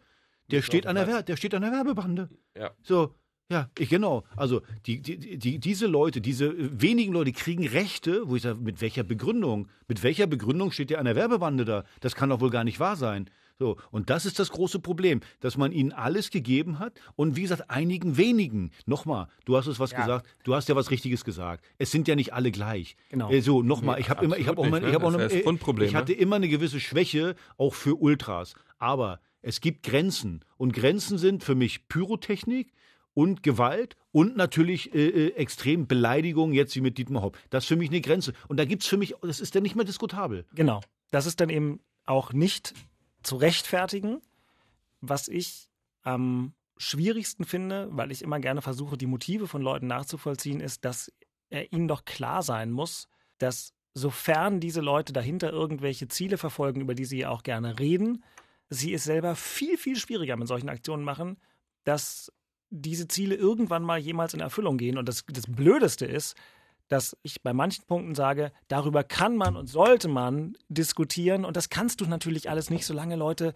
der steht, an der, Wer- der steht an der Werbebande. Ja. So, ja, ich, genau. Also die, die, die, diese Leute, diese äh, wenigen Leute kriegen Rechte, wo ich sage, mit welcher Begründung? Mit welcher Begründung steht der an der Werbebande da? Das kann doch wohl gar nicht wahr sein. So, und das ist das große Problem, dass man ihnen alles gegeben hat und wie gesagt, einigen wenigen. Nochmal, du hast es was Ja. gesagt, du hast ja was Richtiges gesagt. Es sind ja nicht alle gleich. Genau. Äh, so, nochmal, ich habe immer, ich habe auch, mal, ich auch ne? äh, Grundproblem, ich ne? hatte immer eine gewisse Schwäche, auch für Ultras. Aber es gibt Grenzen. Und Grenzen sind für mich Pyrotechnik und Gewalt und natürlich äh, äh, extrem Beleidigung, jetzt wie mit Dietmar Hopp. Das ist für mich eine Grenze. Und da gibt es für mich, das ist dann nicht mehr diskutabel. Genau. Das ist dann eben auch nicht zu rechtfertigen, was ich am schwierigsten finde, weil ich immer gerne versuche, die Motive von Leuten nachzuvollziehen, ist, dass er ihnen doch klar sein muss, dass sofern diese Leute dahinter irgendwelche Ziele verfolgen, über die sie ja auch gerne reden, sie es selber viel, viel schwieriger mit solchen Aktionen machen, dass diese Ziele irgendwann mal jemals in Erfüllung gehen. Und das, das Blödeste ist, dass ich bei manchen Punkten sage, darüber kann man und sollte man diskutieren. Und das kannst du natürlich alles nicht, solange Leute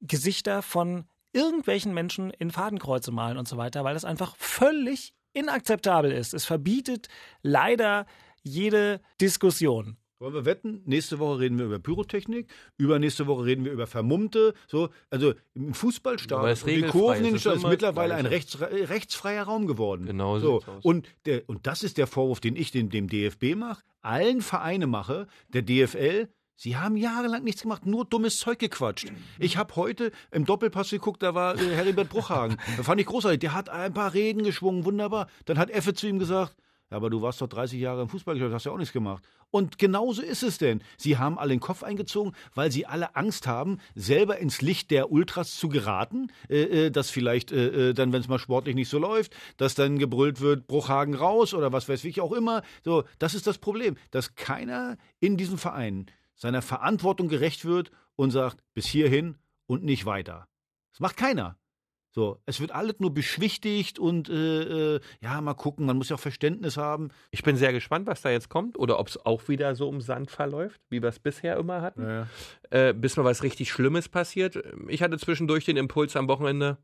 Gesichter von irgendwelchen Menschen in Fadenkreuze malen und so weiter, weil das einfach völlig inakzeptabel ist. Es verbietet leider jede Diskussion. Wollen wir wetten? Nächste Woche reden wir über Pyrotechnik, übernächste Woche reden wir über Vermummte. So, also im Fußballstadion die Kurven ist ist mittlerweile ein rechts, rechtsfreier Raum geworden. Genau so. Und, der, und das ist der Vorwurf, den ich dem, dem DFB mache, allen Vereine mache, der DFL Sie haben jahrelang nichts gemacht, nur dummes Zeug gequatscht. Ich habe heute im Doppelpass geguckt, da war äh, Heribert Bruchhagen. Da fand ich großartig. Der hat ein paar Reden geschwungen, wunderbar. Dann hat Effe zu ihm gesagt, aber du warst doch 30 Jahre im Fußball, hast ja auch nichts gemacht. Und genauso ist es denn. Sie haben alle den Kopf eingezogen, weil sie alle Angst haben, selber ins Licht der Ultras zu geraten, äh, äh, dass vielleicht äh, äh dann, wenn es mal sportlich nicht so läuft, dass dann gebrüllt wird, Bruchhagen raus oder was weiß ich auch immer. So, das ist das Problem, dass keiner in diesem Verein seiner Verantwortung gerecht wird und sagt, bis hierhin und nicht weiter. Das macht keiner. So, es wird alles nur beschwichtigt und äh, äh, ja, mal gucken, man muss ja auch Verständnis haben. Ich bin sehr gespannt, was da jetzt kommt oder ob es auch wieder so im Sand verläuft, wie wir es bisher immer hatten. Ja. Äh, bis mal was richtig Schlimmes passiert. Ich hatte zwischendurch den Impuls am Wochenende,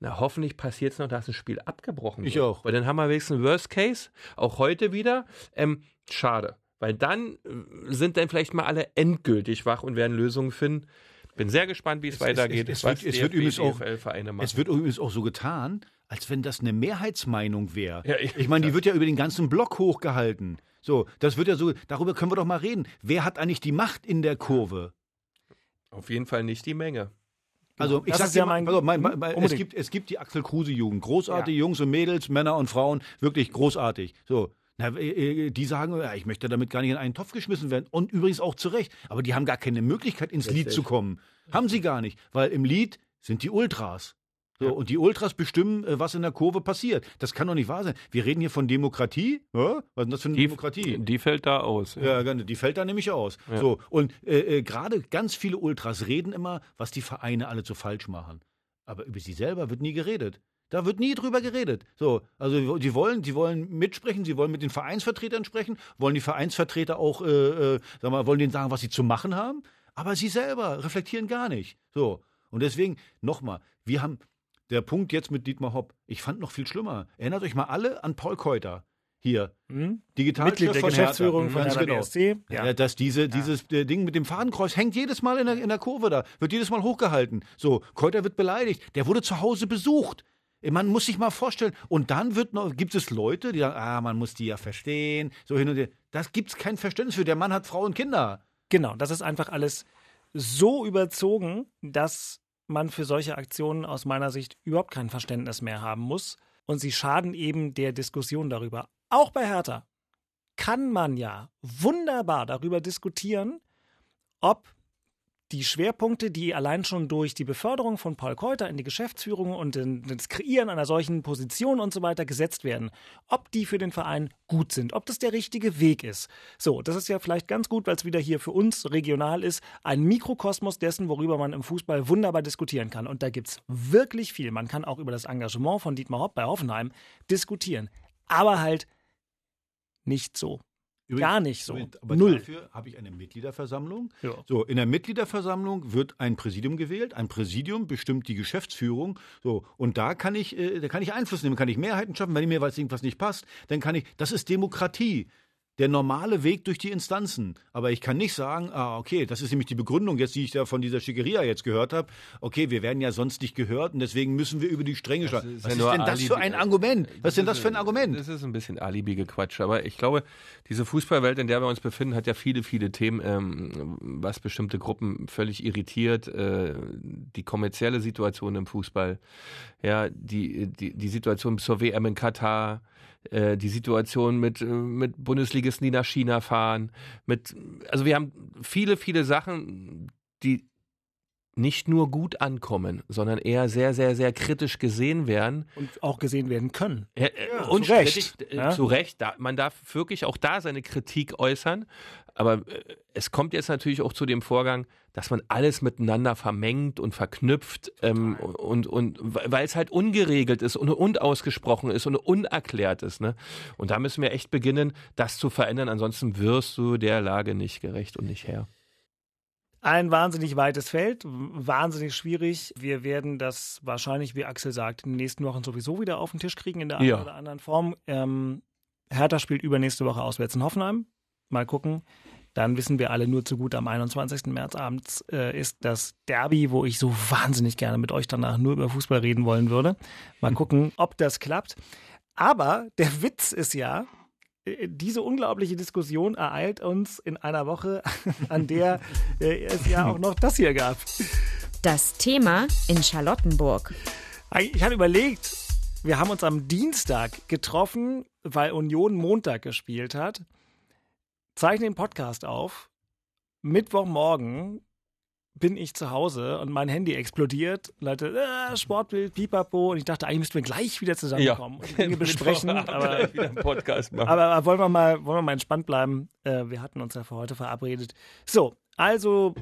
na, hoffentlich passiert es noch, dass ein Spiel abgebrochen wird. Ich auch. Weil dann haben wir wenigstens Worst Case, auch heute wieder. Ähm, schade. Weil dann äh, sind dann vielleicht mal alle endgültig wach und werden Lösungen finden. Bin sehr gespannt, wie es, es weitergeht. Es, es, wird, es wird übrigens auch, es wird übrigens auch so getan, als wenn das eine Mehrheitsmeinung wäre. Ja, ich, ich meine, die wird ja über den ganzen Block hochgehalten. So, das wird ja so, darüber können wir doch mal reden. Wer hat eigentlich die Macht in der Kurve? Auf jeden Fall nicht die Menge. Also ich sag ja mein, also mein, mein, mein es, gibt, es gibt die Axel Kruse Jugend, großartige ja. Jungs und Mädels, Männer und Frauen, wirklich großartig. So, na, äh, äh, die sagen, ich möchte damit gar nicht in einen Topf geschmissen werden. Und übrigens auch zu Recht. Aber die haben gar keine Möglichkeit, ins Lied zu kommen. Haben sie gar nicht. Weil im Lied sind die Ultras. So, ja. Und die Ultras bestimmen, äh, was in der Kurve passiert. Das kann doch nicht wahr sein. Wir reden hier von Demokratie. Ja? Was ist denn das für eine die, Demokratie? Die fällt da aus. Ja, ja die fällt da nämlich aus. Ja. So, und äh, gerade ganz viele Ultras reden immer, was die Vereine alle so falsch machen. Aber über sie selber wird nie geredet. Da wird nie drüber geredet. So, also die wollen, die wollen mitsprechen, sie wollen mit den Vereinsvertretern sprechen, wollen die Vereinsvertreter auch, äh, äh, sag mal, wollen denen sagen, was sie zu machen haben, aber sie selber reflektieren gar nicht. So. Und deswegen, nochmal, wir haben der Punkt jetzt mit Dietmar Hopp, ich fand noch viel schlimmer. Erinnert euch mal alle an Paul Keuter hier. Hm? Mitglied der Geschäftsführung von der genau. BSC. Ja. ja. dass diese, ja. dieses äh, Ding mit dem Fadenkreuz hängt jedes Mal in der, in der Kurve da, wird jedes Mal hochgehalten. So, Keuter wird beleidigt. Der wurde zu Hause besucht. Man muss sich mal vorstellen. Und dann wird noch, gibt es Leute, die sagen, ah, man muss die ja verstehen, so hin und her. Das gibt es kein Verständnis für. Der Mann hat Frau und Kinder. Genau, das ist einfach alles so überzogen, dass man für solche Aktionen aus meiner Sicht überhaupt kein Verständnis mehr haben muss. Und sie schaden eben der Diskussion darüber. Auch bei Hertha kann man ja wunderbar darüber diskutieren, ob die Schwerpunkte, die allein schon durch die Beförderung von Paul Keuter in die Geschäftsführung und das Kreieren einer solchen Position und so weiter gesetzt werden, ob die für den Verein gut sind, ob das der richtige Weg ist. So, das ist ja vielleicht ganz gut, weil es wieder hier für uns regional ist, ein Mikrokosmos dessen, worüber man im Fußball wunderbar diskutieren kann. Und da gibt es wirklich viel. Man kann auch über das Engagement von Dietmar Hopp bei Hoffenheim diskutieren. Aber halt nicht so. Übrigens, Gar nicht so. aber Null. dafür habe ich eine Mitgliederversammlung. Ja. So, in der Mitgliederversammlung wird ein Präsidium gewählt. Ein Präsidium bestimmt die Geschäftsführung. So, und da kann ich, äh, da kann ich Einfluss nehmen, kann ich Mehrheiten schaffen. Wenn mir was irgendwas nicht passt, dann kann ich. Das ist Demokratie der normale Weg durch die Instanzen. Aber ich kann nicht sagen, ah, okay, das ist nämlich die Begründung jetzt, die ich da von dieser Schickeria jetzt gehört habe. Okay, wir werden ja sonst nicht gehört und deswegen müssen wir über die Stränge schlagen. Was ist, ist denn das für ein Argument? Was ist denn das für ein Argument? Das ist ein bisschen Alibi-Gequatsch. Aber ich glaube, diese Fußballwelt, in der wir uns befinden, hat ja viele, viele Themen, ähm, was bestimmte Gruppen völlig irritiert. Äh, die kommerzielle Situation im Fußball, ja, die, die, die Situation zur WM in Katar, äh, die Situation mit, äh, mit Bundesligisten, die nach China fahren, mit, also wir haben viele, viele Sachen, die nicht nur gut ankommen, sondern eher sehr, sehr, sehr kritisch gesehen werden. Und auch gesehen werden können. Ja, ja, und zu Recht. Kritisch, äh, ja? Zu Recht. Da, man darf wirklich auch da seine Kritik äußern. Aber äh, es kommt jetzt natürlich auch zu dem Vorgang, dass man alles miteinander vermengt und verknüpft ähm, und, und weil es halt ungeregelt ist und unausgesprochen ist und unerklärt ist. Ne? Und da müssen wir echt beginnen, das zu verändern. Ansonsten wirst du der Lage nicht gerecht und nicht her. Ein wahnsinnig weites Feld, wahnsinnig schwierig. Wir werden das wahrscheinlich, wie Axel sagt, in den nächsten Wochen sowieso wieder auf den Tisch kriegen in der einen ja. oder anderen Form. Ähm, Hertha spielt übernächste Woche auswärts in Hoffenheim. Mal gucken. Dann wissen wir alle nur zu gut, am 21. März abends äh, ist das Derby, wo ich so wahnsinnig gerne mit euch danach nur über Fußball reden wollen würde. Mal gucken, ob das klappt. Aber der Witz ist ja, äh, diese unglaubliche Diskussion ereilt uns in einer Woche, an der äh, es ja auch noch das hier gab. Das Thema in Charlottenburg. Ich habe überlegt, wir haben uns am Dienstag getroffen, weil Union Montag gespielt hat. Zeichne den Podcast auf. Mittwochmorgen bin ich zu Hause und mein Handy explodiert. Leute, äh, Sportbild, pipapo. Und ich dachte, eigentlich müssten wir gleich wieder zusammenkommen Ja. und Dinge besprechen. aber, aber, wollen, wir mal, wollen wir mal entspannt bleiben? Äh, wir hatten uns ja für heute verabredet. So, also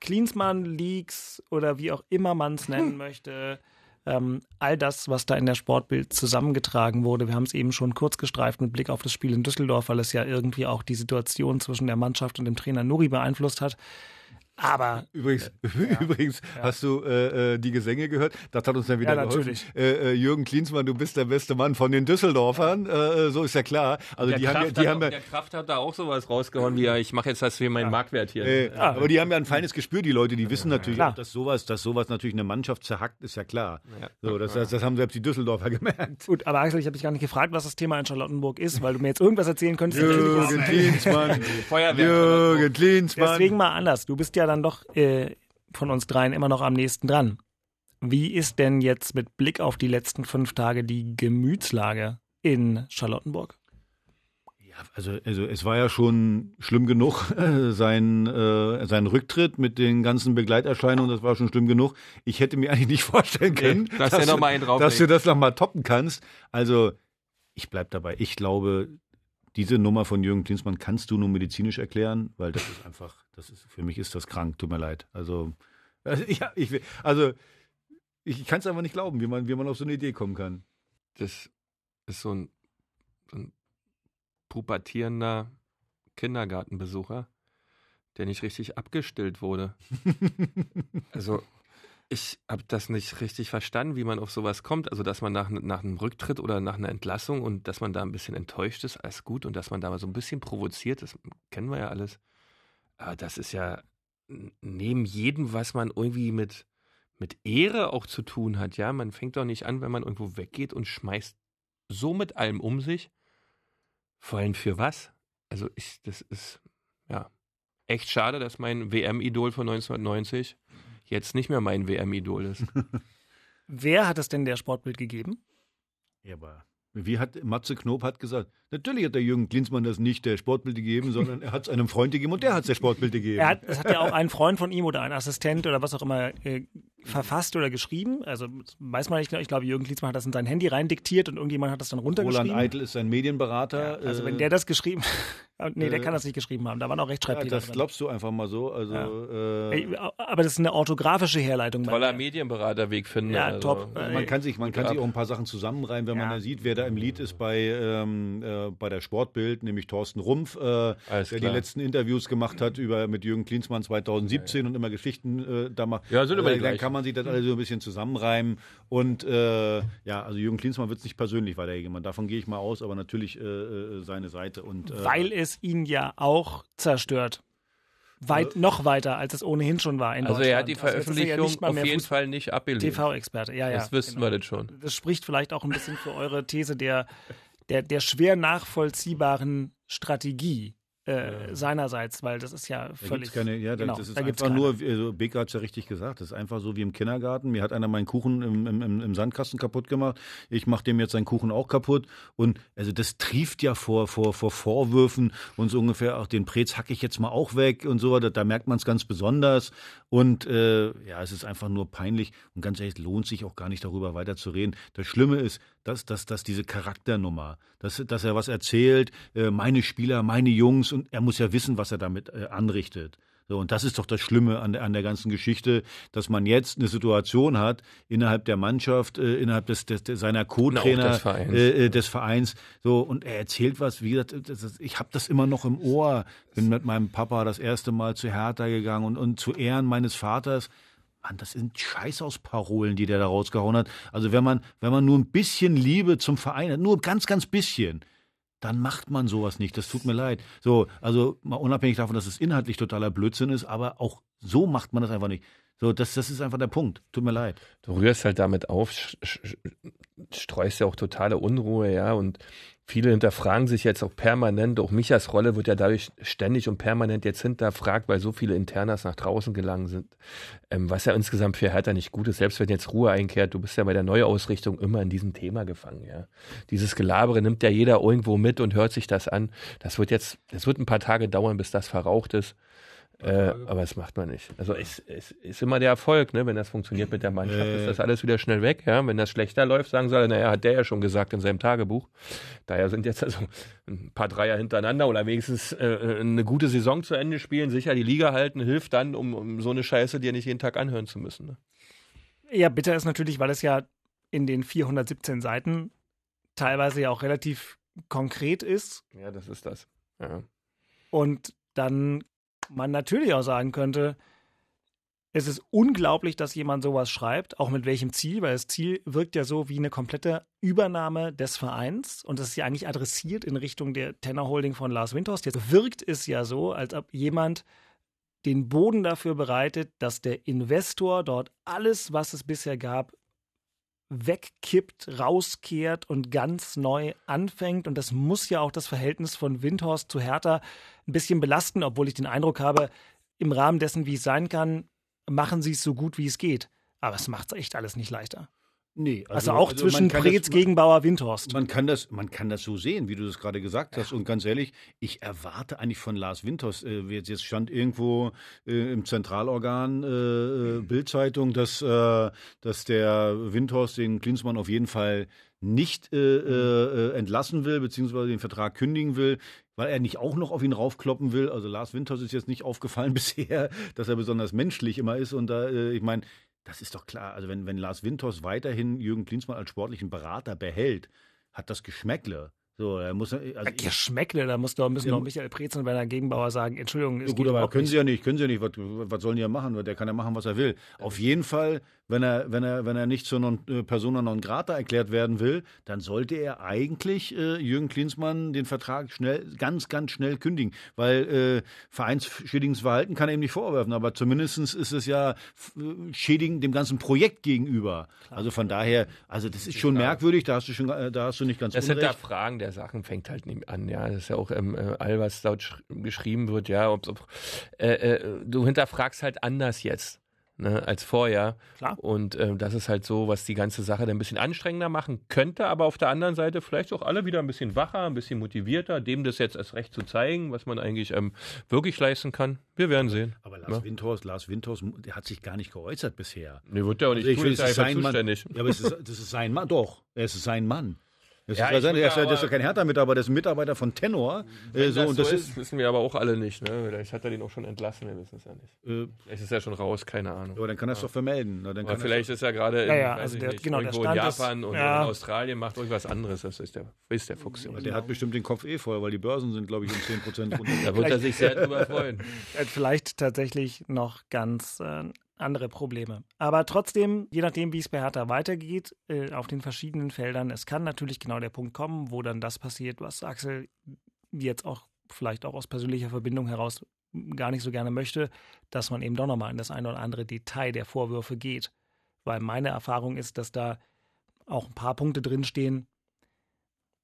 Klinsmann-Leaks oder wie auch immer man es nennen möchte. Ähm, all das, was da in der Sportbild zusammengetragen wurde. Wir haben es eben schon kurz gestreift mit Blick auf das Spiel in Düsseldorf, weil es ja irgendwie auch die Situation zwischen der Mannschaft und dem Trainer Nuri beeinflusst hat. Aber Übrigens, übrigens hast du äh, äh, die Gesänge gehört? Das hat uns dann wieder Ja, geholfen. natürlich. Äh, äh, Jürgen Klinsmann, du bist der beste Mann von den Düsseldorfern. Äh, so ist ja klar. Also der, die haben, ja, Kraft die hat, haben auch- ja, der Kraft hat da auch sowas rausgehauen, wie ja, ich mache jetzt das für meinen Marktwert hier. äh, aber die haben ja ein feines Gespür, die Leute, die wissen natürlich auch, dass sowas, dass sowas natürlich eine Mannschaft zerhackt, ist ja klar. Ja. So, das, das, das haben selbst die Düsseldorfer gemerkt. gut, aber Axel, ich habe dich gar nicht gefragt, was das Thema in Charlottenburg ist, weil du mir jetzt irgendwas erzählen könntest. Jürgen Klinsmann, Feuerwehr. Jürgen Klinsmann. Deswegen mal anders. Du bist ja dann doch äh, von uns dreien immer noch am nächsten dran. Wie ist denn jetzt mit Blick auf die letzten fünf Tage die Gemütslage in Charlottenburg? Ja, also, also es war ja schon schlimm genug, sein, äh, sein Rücktritt mit den ganzen Begleiterscheinungen, das war schon schlimm genug. Ich hätte mir eigentlich nicht vorstellen können, dass der noch mal einen dass du das nochmal toppen kannst. Also ich bleib dabei. Ich glaube, diese Nummer von Jürgen Klinsmann kannst du nur medizinisch erklären, weil das ist einfach, das ist, für mich ist das krank, tut mir leid. Also, also ja, ich, also ich kann es einfach nicht glauben, wie man, wie man auf so eine Idee kommen kann. Das ist so ein, so ein pubertierender Kindergartenbesucher, der nicht richtig abgestillt wurde. also ich habe das nicht richtig verstanden, wie man auf sowas kommt. Also dass man nach, nach einem Rücktritt oder nach einer Entlassung und dass man da ein bisschen enttäuscht ist, alles gut und dass man da mal so ein bisschen provoziert, das kennen wir ja alles. Aber das ist ja neben jedem, was man irgendwie mit, mit Ehre auch zu tun hat. Ja, man fängt doch nicht an, wenn man irgendwo weggeht und schmeißt so mit allem um sich. Vor allem für was? Also ich, das ist ja echt schade, dass mein WM-Idol von 1990 jetzt nicht mehr mein WM-Idol ist. Wer hat es denn der Sportbild gegeben? Ja, aber wie hat Matze Knob hat gesagt, natürlich hat der Jürgen Klinsmann das nicht der Sportbild gegeben, sondern er hat es einem Freund gegeben und der hat es der Sportbild gegeben. Er hat, es hat ja auch ein Freund von ihm oder ein Assistent oder was auch immer äh, verfasst oder geschrieben. Also weiß man nicht genau. Ich glaube, Jürgen Klinsmann hat das in sein Handy rein diktiert und irgendjemand hat das dann Roland runtergeschrieben. Eitel ist ein Medienberater. Also wenn äh, der das geschrieben nee, der äh, kann das nicht geschrieben haben. Da waren auch ja, Rechtschreibfehler das drin. glaubst du einfach mal so. Also äh, Ey, Aber das ist eine orthografische Herleitung. Toller Medienberaterweg finde. Ja, also, top. Man kann sich, man kann sich auch ein paar Sachen zusammenreimen, wenn man Ja. da sieht, wer da im Lied ist bei, ähm, äh, bei der Sportbild, nämlich Thorsten Rumpf, äh, der Alles die klar. letzten Interviews gemacht hat über mit Jürgen Klinsmann 2017 und immer Geschichten äh, da macht. Ja, sind immer die dann gleichen. kann man sich das alles so ein bisschen zusammenreimen. Und äh, ja, also Jürgen Klinsmann wird es nicht persönlich weitergehen. Davon gehe ich mal aus, aber natürlich äh, äh, seine Seite. Und, äh, Weil es ihn ja auch zerstört. Weit, noch weiter, als es ohnehin schon war. In also er hat die. Also er ja Veröffentlichung nicht mal auf jeden Fuß- Fall nicht abgelehnt. TV-Experte. Ja, ja. das wüssten genau. wir das schon. Das spricht vielleicht auch ein bisschen für eure These der, der, der schwer nachvollziehbaren Strategie äh, seinerseits, weil das ist ja Da völlig. gibt's keine, ja, da- genau, das ist da einfach nur, also Becker hat es ja richtig gesagt, das ist einfach so wie im Kindergarten. Mir hat einer meinen Kuchen im, im, im Sandkasten kaputt gemacht. Ich mache dem jetzt seinen Kuchen auch kaputt. Und also das trieft ja vor, vor, vor Vorwürfen und so ungefähr, auch den Prez hacke ich jetzt mal auch weg und so weiter. Da merkt man es ganz besonders. Und äh, ja, es ist einfach nur peinlich. Und ganz ehrlich, es lohnt sich auch gar nicht darüber weiter zu reden. Das Schlimme ist, dass, dass, dass diese Charakternummer, dass, dass er was erzählt, äh, meine Spieler, meine Jungs, und er muss ja wissen, was er damit äh, anrichtet. So, und das ist doch das Schlimme an der, an der ganzen Geschichte, dass man jetzt eine Situation hat innerhalb der Mannschaft, äh, innerhalb des, des, seiner Co-Trainer des Vereins. äh, äh, des Vereins. So und er erzählt was. Wie gesagt, das ich habe das immer noch im Ohr. Bin mit meinem Papa das erste Mal zu Hertha gegangen und, und zu Ehren meines Vaters. Mann, das sind Scheißausparolen, die der da rausgehauen hat. Also wenn man, wenn man nur ein bisschen Liebe zum Verein hat, nur ganz, ganz bisschen, dann macht man sowas nicht. Das tut mir leid. So, also mal unabhängig davon, dass es inhaltlich totaler Blödsinn ist, aber auch so macht man das einfach nicht. So, das, das ist einfach der Punkt. Tut mir leid. Du rührst halt damit auf, streust ja auch totale Unruhe, ja, und viele hinterfragen sich jetzt auch permanent, auch Michas Rolle wird ja dadurch ständig und permanent jetzt hinterfragt, weil so viele Internas nach draußen gelangen sind, ähm, was ja insgesamt für Hertha nicht gut ist. Selbst wenn jetzt Ruhe einkehrt, du bist ja bei der Neuausrichtung immer in diesem Thema gefangen. Ja. Dieses Gelabere nimmt ja jeder irgendwo mit und hört sich das an. Das wird jetzt, das wird ein paar Tage dauern, bis das verraucht ist. Äh, aber das macht man nicht. Also es, es ist immer der Erfolg, ne? wenn das funktioniert mit der Mannschaft, ist das alles wieder schnell weg. Ja? Wenn das schlechter läuft, sagen sie naja, hat der ja schon gesagt in seinem Tagebuch. Daher sind jetzt also ein paar Dreier hintereinander oder wenigstens äh, eine gute Saison zu Ende spielen, sicher die Liga halten, hilft dann, um, um so eine Scheiße dir nicht jeden Tag anhören zu müssen. Ne? Ja, bitter ist natürlich, weil es ja in den 417 Seiten teilweise ja auch relativ konkret ist. Ja, das ist das. Ja. Und dann man natürlich auch sagen könnte, es ist unglaublich, dass jemand sowas schreibt, auch mit welchem Ziel, weil das Ziel wirkt ja so wie eine komplette Übernahme des Vereins und das ist ja eigentlich adressiert in Richtung der Tenor Holding von Lars Windhorst. Jetzt wirkt es ja so, als ob jemand den Boden dafür bereitet, dass der Investor dort alles, was es bisher gab, wegkippt, rauskehrt und ganz neu anfängt. Und das muss ja auch das Verhältnis von Windhorst zu Hertha ein bisschen belasten, obwohl ich den Eindruck habe, im Rahmen dessen, wie es sein kann, machen sie es so gut, wie es geht. Aber es macht es echt alles nicht leichter. Nee, Also, auch zwischen Preetz, Gegenbauer, Windhorst. Man kann das, man kann das so sehen, wie du das gerade gesagt hast. Und ganz ehrlich, ich erwarte eigentlich von Lars Windhorst, äh, jetzt, stand irgendwo äh, im Zentralorgan äh, äh, Bildzeitung, dass, äh, dass der Windhorst den Klinsmann auf jeden Fall nicht äh, entlassen will, beziehungsweise den Vertrag kündigen will, weil er nicht auch noch auf ihn raufkloppen will. Also Lars Windhorst ist jetzt nicht aufgefallen bisher, dass er besonders menschlich immer ist. Und da, äh, ich meine, das ist doch klar. Also wenn, wenn Lars Windhorst weiterhin Jürgen Klinsmann als sportlichen Berater behält, hat das Geschmäckle. So, er muss, also Ja, Geschmäckle, da muss doch, müssen doch Michael Preetz und Werner Gegenbauer sagen, Entschuldigung, es Ja, gut, aber können nicht. sie ja nicht, können sie ja nicht. Was, was sollen die ja machen? Der kann ja machen, was er will. Auf jeden Fall, wenn er, wenn er, wenn er nicht zur non, äh, Persona non grata erklärt werden will, dann sollte er eigentlich äh, Jürgen Klinsmann den Vertrag schnell, ganz, ganz schnell kündigen. Weil äh, vereinsschädigendes Verhalten kann er ihm nicht vorwerfen, aber zumindest ist es ja äh, schädigend dem ganzen Projekt gegenüber. Also von daher, also das ist schon merkwürdig, da hast du schon, äh, da hast du nicht ganz Das unrecht. Hinterfragen der Sachen fängt halt nicht an, ja. Das ist ja auch ähm, äh, all, was dort sch geschrieben wird, ja. Ob, ob, äh, du hinterfragst halt anders jetzt. Ne, als vorher. Klar. Und ähm, das ist halt so, was die ganze Sache dann ein bisschen anstrengender machen könnte, aber auf der anderen Seite vielleicht auch alle wieder ein bisschen wacher, ein bisschen motivierter, dem das jetzt erst recht zu zeigen, was man eigentlich ähm, wirklich leisten kann. Wir werden sehen. Aber Lars Ja. Windhorst, Lars Windhorst, der hat sich gar nicht geäußert bisher. Nee, wird ja auch nicht Ich tun, will, ist einfach sein Mann. zuständig. Ja, aber es ist, das ist sein Mann. Doch, es ist sein Mann. Das Ja, ist, ja würde er ist, ja- aber- das ist ja kein Hertha-Mitarbeiter, das ist ein Mitarbeiter von Tenor. Äh, so, das und so das ist, ist, wissen wir aber auch alle nicht. Ne? Vielleicht hat er den auch schon entlassen, wir wissen es ja nicht. äh, Vielleicht ist er schon raus, keine Ahnung. aber dann kann er es doch vermelden. Na, dann Aber vielleicht ist er gerade in, Ja, ja, weiß also genau, der irgendwo in Japan und ja. in Australien macht irgendwas anderes. Das ist der, ist der Fuchs. er, der hat bestimmt den Kopf eh voll, weil die Börsen sind, glaube ich, um 10% runter. Da wird er sich sehr drüber freuen. Vielleicht tatsächlich noch ganz äh, andere Probleme. Aber trotzdem, je nachdem, wie es bei Hertha weitergeht, äh, auf den verschiedenen Feldern, es kann natürlich genau der Punkt kommen, wo dann das passiert, was Axel jetzt auch vielleicht auch aus persönlicher Verbindung heraus gar nicht so gerne möchte, dass man eben doch nochmal in das eine oder andere Detail der Vorwürfe geht. Weil meine Erfahrung ist, dass da auch ein paar Punkte drinstehen,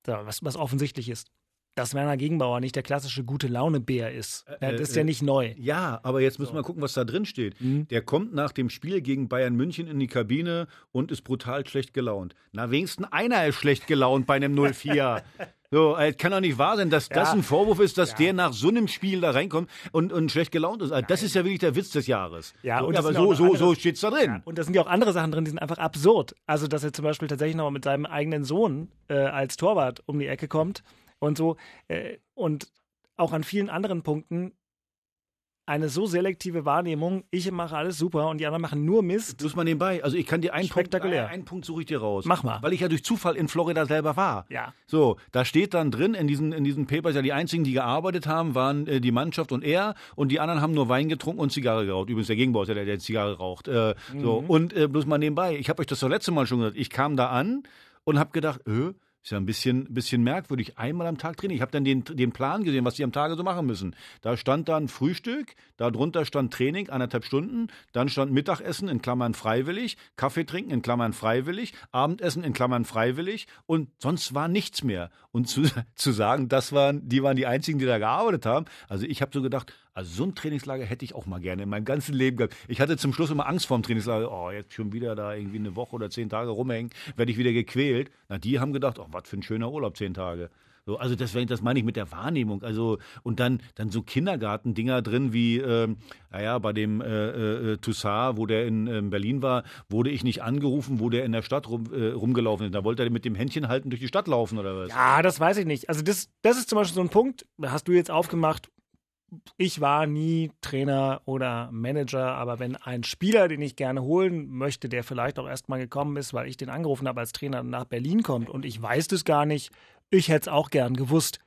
was, was offensichtlich ist. Dass Werner Gegenbauer nicht der klassische gute Laune-Bär ist. Ja, das ist ja äh, nicht neu. Ja, aber jetzt müssen wir gucken, was da drin steht. Mhm. Der kommt nach dem Spiel gegen Bayern München in die Kabine und ist brutal schlecht gelaunt. Na, wenigstens einer ist schlecht gelaunt bei einem 0-4. So, es kann doch nicht wahr sein, dass das Ja. ein Vorwurf ist, dass der nach so einem Spiel da reinkommt und, und schlecht gelaunt ist. Also das ist ja wirklich der Witz des Jahres. Ja, so, und das aber so, so, andere- so steht's da drin. Ja, und da sind ja auch andere Sachen drin, die sind einfach absurd. Also, dass er zum Beispiel tatsächlich noch mit seinem eigenen Sohn äh, als Torwart um die Ecke kommt und so. Äh, und auch an vielen anderen Punkten eine so selektive Wahrnehmung, ich mache alles super und die anderen machen nur Mist. Bloß mal nebenbei. Also ich kann dir einen Punkt, einen Punkt suche ich dir raus. Mach mal. Weil ich ja durch Zufall in Florida selber war. Ja. So, da steht dann drin in diesen, in diesen Papers, ja die einzigen, die gearbeitet haben, waren äh, die Mannschaft und er und die anderen haben nur Wein getrunken und Zigarre geraucht. Übrigens der Gegenbau ist ja der, der Zigarre raucht. Äh, So, Mhm. und äh, bloß mal nebenbei, ich habe euch das das letzte Mal schon gesagt, ich kam da an und habe gedacht, äh, Ist ja ein bisschen, bisschen merkwürdig. Einmal am Tag Training. Ich habe dann den, den Plan gesehen, was die am Tage so machen müssen. Da stand dann Frühstück, darunter stand Training, anderthalb Stunden, dann stand Mittagessen in Klammern freiwillig, Kaffee trinken in Klammern freiwillig, Abendessen in Klammern freiwillig und sonst war nichts mehr. Und zu, zu sagen, das waren, die waren die einzigen, die da gearbeitet haben. Also ich habe so gedacht, also so ein Trainingslager hätte ich auch mal gerne in meinem ganzen Leben gehabt. Ich hatte zum Schluss immer Angst vor dem Trainingslager. Oh, jetzt schon wieder da irgendwie eine Woche oder zehn Tage rumhängen, werde ich wieder gequält. Na, die haben gedacht, oh, was für ein schöner Urlaub, zehn Tage. So, also deswegen, das meine ich mit der Wahrnehmung. Also und dann dann so Kindergartendinger drin wie, ähm, naja, bei dem äh, äh, Toussaint, wo der in äh, Berlin war, wurde ich nicht angerufen, wo der in der Stadt rum, äh, rumgelaufen ist. Da wollte er mit dem Händchen halten durch die Stadt laufen oder was? Ja, das weiß ich nicht. Also das, das ist zum Beispiel so ein Punkt, hast du jetzt aufgemacht, ich war nie Trainer oder Manager, aber wenn ein Spieler, den ich gerne holen möchte, der vielleicht auch erstmal gekommen ist, weil ich den angerufen habe als Trainer nach Berlin kommt und ich weiß das gar nicht, ich hätte es auch gern gewusst.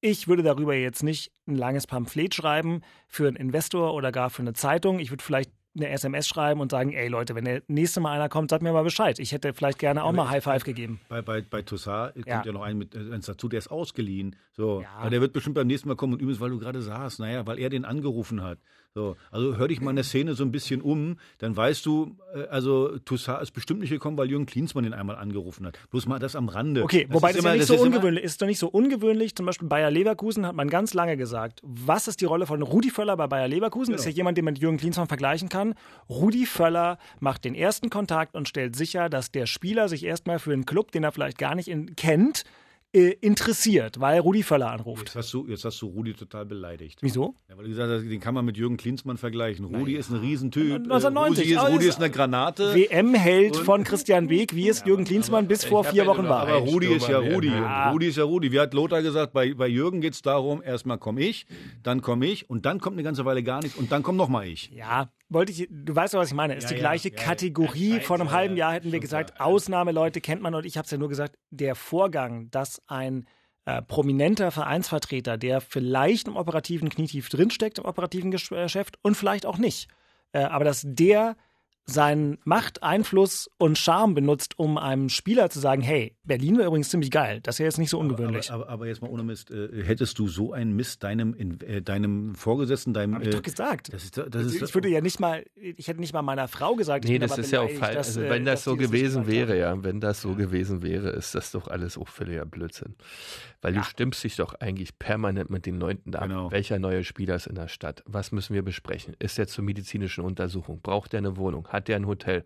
Ich würde darüber jetzt nicht ein langes Pamphlet schreiben für einen Investor oder gar für eine Zeitung. Ich würde vielleicht eine SMS schreiben und sagen, ey Leute, wenn der nächste Mal einer kommt, sagt mir mal Bescheid. Ich hätte vielleicht gerne auch Ja, mal High Five gegeben. Bei, bei, bei Tossard kommt Ja. ja, noch ein mit äh, eins dazu, der ist ausgeliehen. So. Ja. Aber der wird bestimmt beim nächsten Mal kommen und übrigens, weil du gerade sagst, naja, weil er den angerufen hat. So. Also hör dich mal in der Szene so ein bisschen um, dann weißt du, äh, also Tossard ist bestimmt nicht gekommen, weil Jürgen Klinsmann den einmal angerufen hat. Bloß mal das am Rande. Okay, wobei ist das, immer- ja nicht so ist ungewöhnlich ist. doch nicht so ungewöhnlich. Zum Beispiel Bayer Leverkusen hat man ganz lange gesagt. Was ist die Rolle von Rudi Völler bei Bayer Leverkusen? Ist ja jemand, den man mit Jürgen Klinsmann vergleichen kann. Rudi Völler macht den ersten Kontakt und stellt sicher, dass der Spieler sich erstmal für einen Club, den er vielleicht gar nicht in, kennt, äh, interessiert, weil Rudi Völler anruft. Jetzt hast, du, jetzt hast du Rudi total beleidigt. Wieso? Ja, weil du gesagt hast, den kann man mit Jürgen Klinsmann vergleichen. Rudi ist ein Riesentyp. 1990, Rudi ist, Rudi ist eine Granate. WM-Held von Christian Beek, wie es Jürgen Klinsmann bis vor vier ja Wochen war. Aber Rudi ist ja Rudi. Ja. Rudi ist ja Rudi. Wie hat Lothar gesagt? Bei, bei Jürgen geht es darum, erstmal komme ich, dann komme ich und dann kommt eine ganze Weile gar nichts und dann kommt nochmal ich. Ja, wollte ich, du weißt doch, was ich meine. Ist Ja, die ja, gleiche ja, ja. Kategorie. Vor einem halben Jahr hätten wir gesagt, Ausnahmeleute kennt man und ich habe es ja nur gesagt, der Vorgang, dass ein äh, prominenter Vereinsvertreter, der vielleicht im operativen Knietief drinsteckt, im operativen äh, Geschäft und vielleicht auch nicht, äh, aber dass der seinen Macht, Einfluss und Charme benutzt, um einem Spieler zu sagen, hey, Berlin wäre übrigens ziemlich geil. Das ist ja jetzt nicht so ungewöhnlich. Aber, aber, aber jetzt mal ohne Mist, äh, hättest du so einen Mist deinem, in, äh, deinem Vorgesetzten, deinem. Hab ich äh, doch gesagt. das ist, das ist, ich würde ja nicht mal, ich hätte nicht mal meiner Frau gesagt, ich Nee, das ist ja auch falsch. Also, äh, wenn das so gewesen wäre, ja, wenn das so gewesen wäre, ist das doch alles auch völliger Blödsinn. Weil du stimmst dich doch eigentlich permanent mit den Leuten ab. Genau. Welcher neue Spieler ist in der Stadt? Was müssen wir besprechen? Ist er zur medizinischen Untersuchung? Braucht er eine Wohnung? Hat er ein Hotel?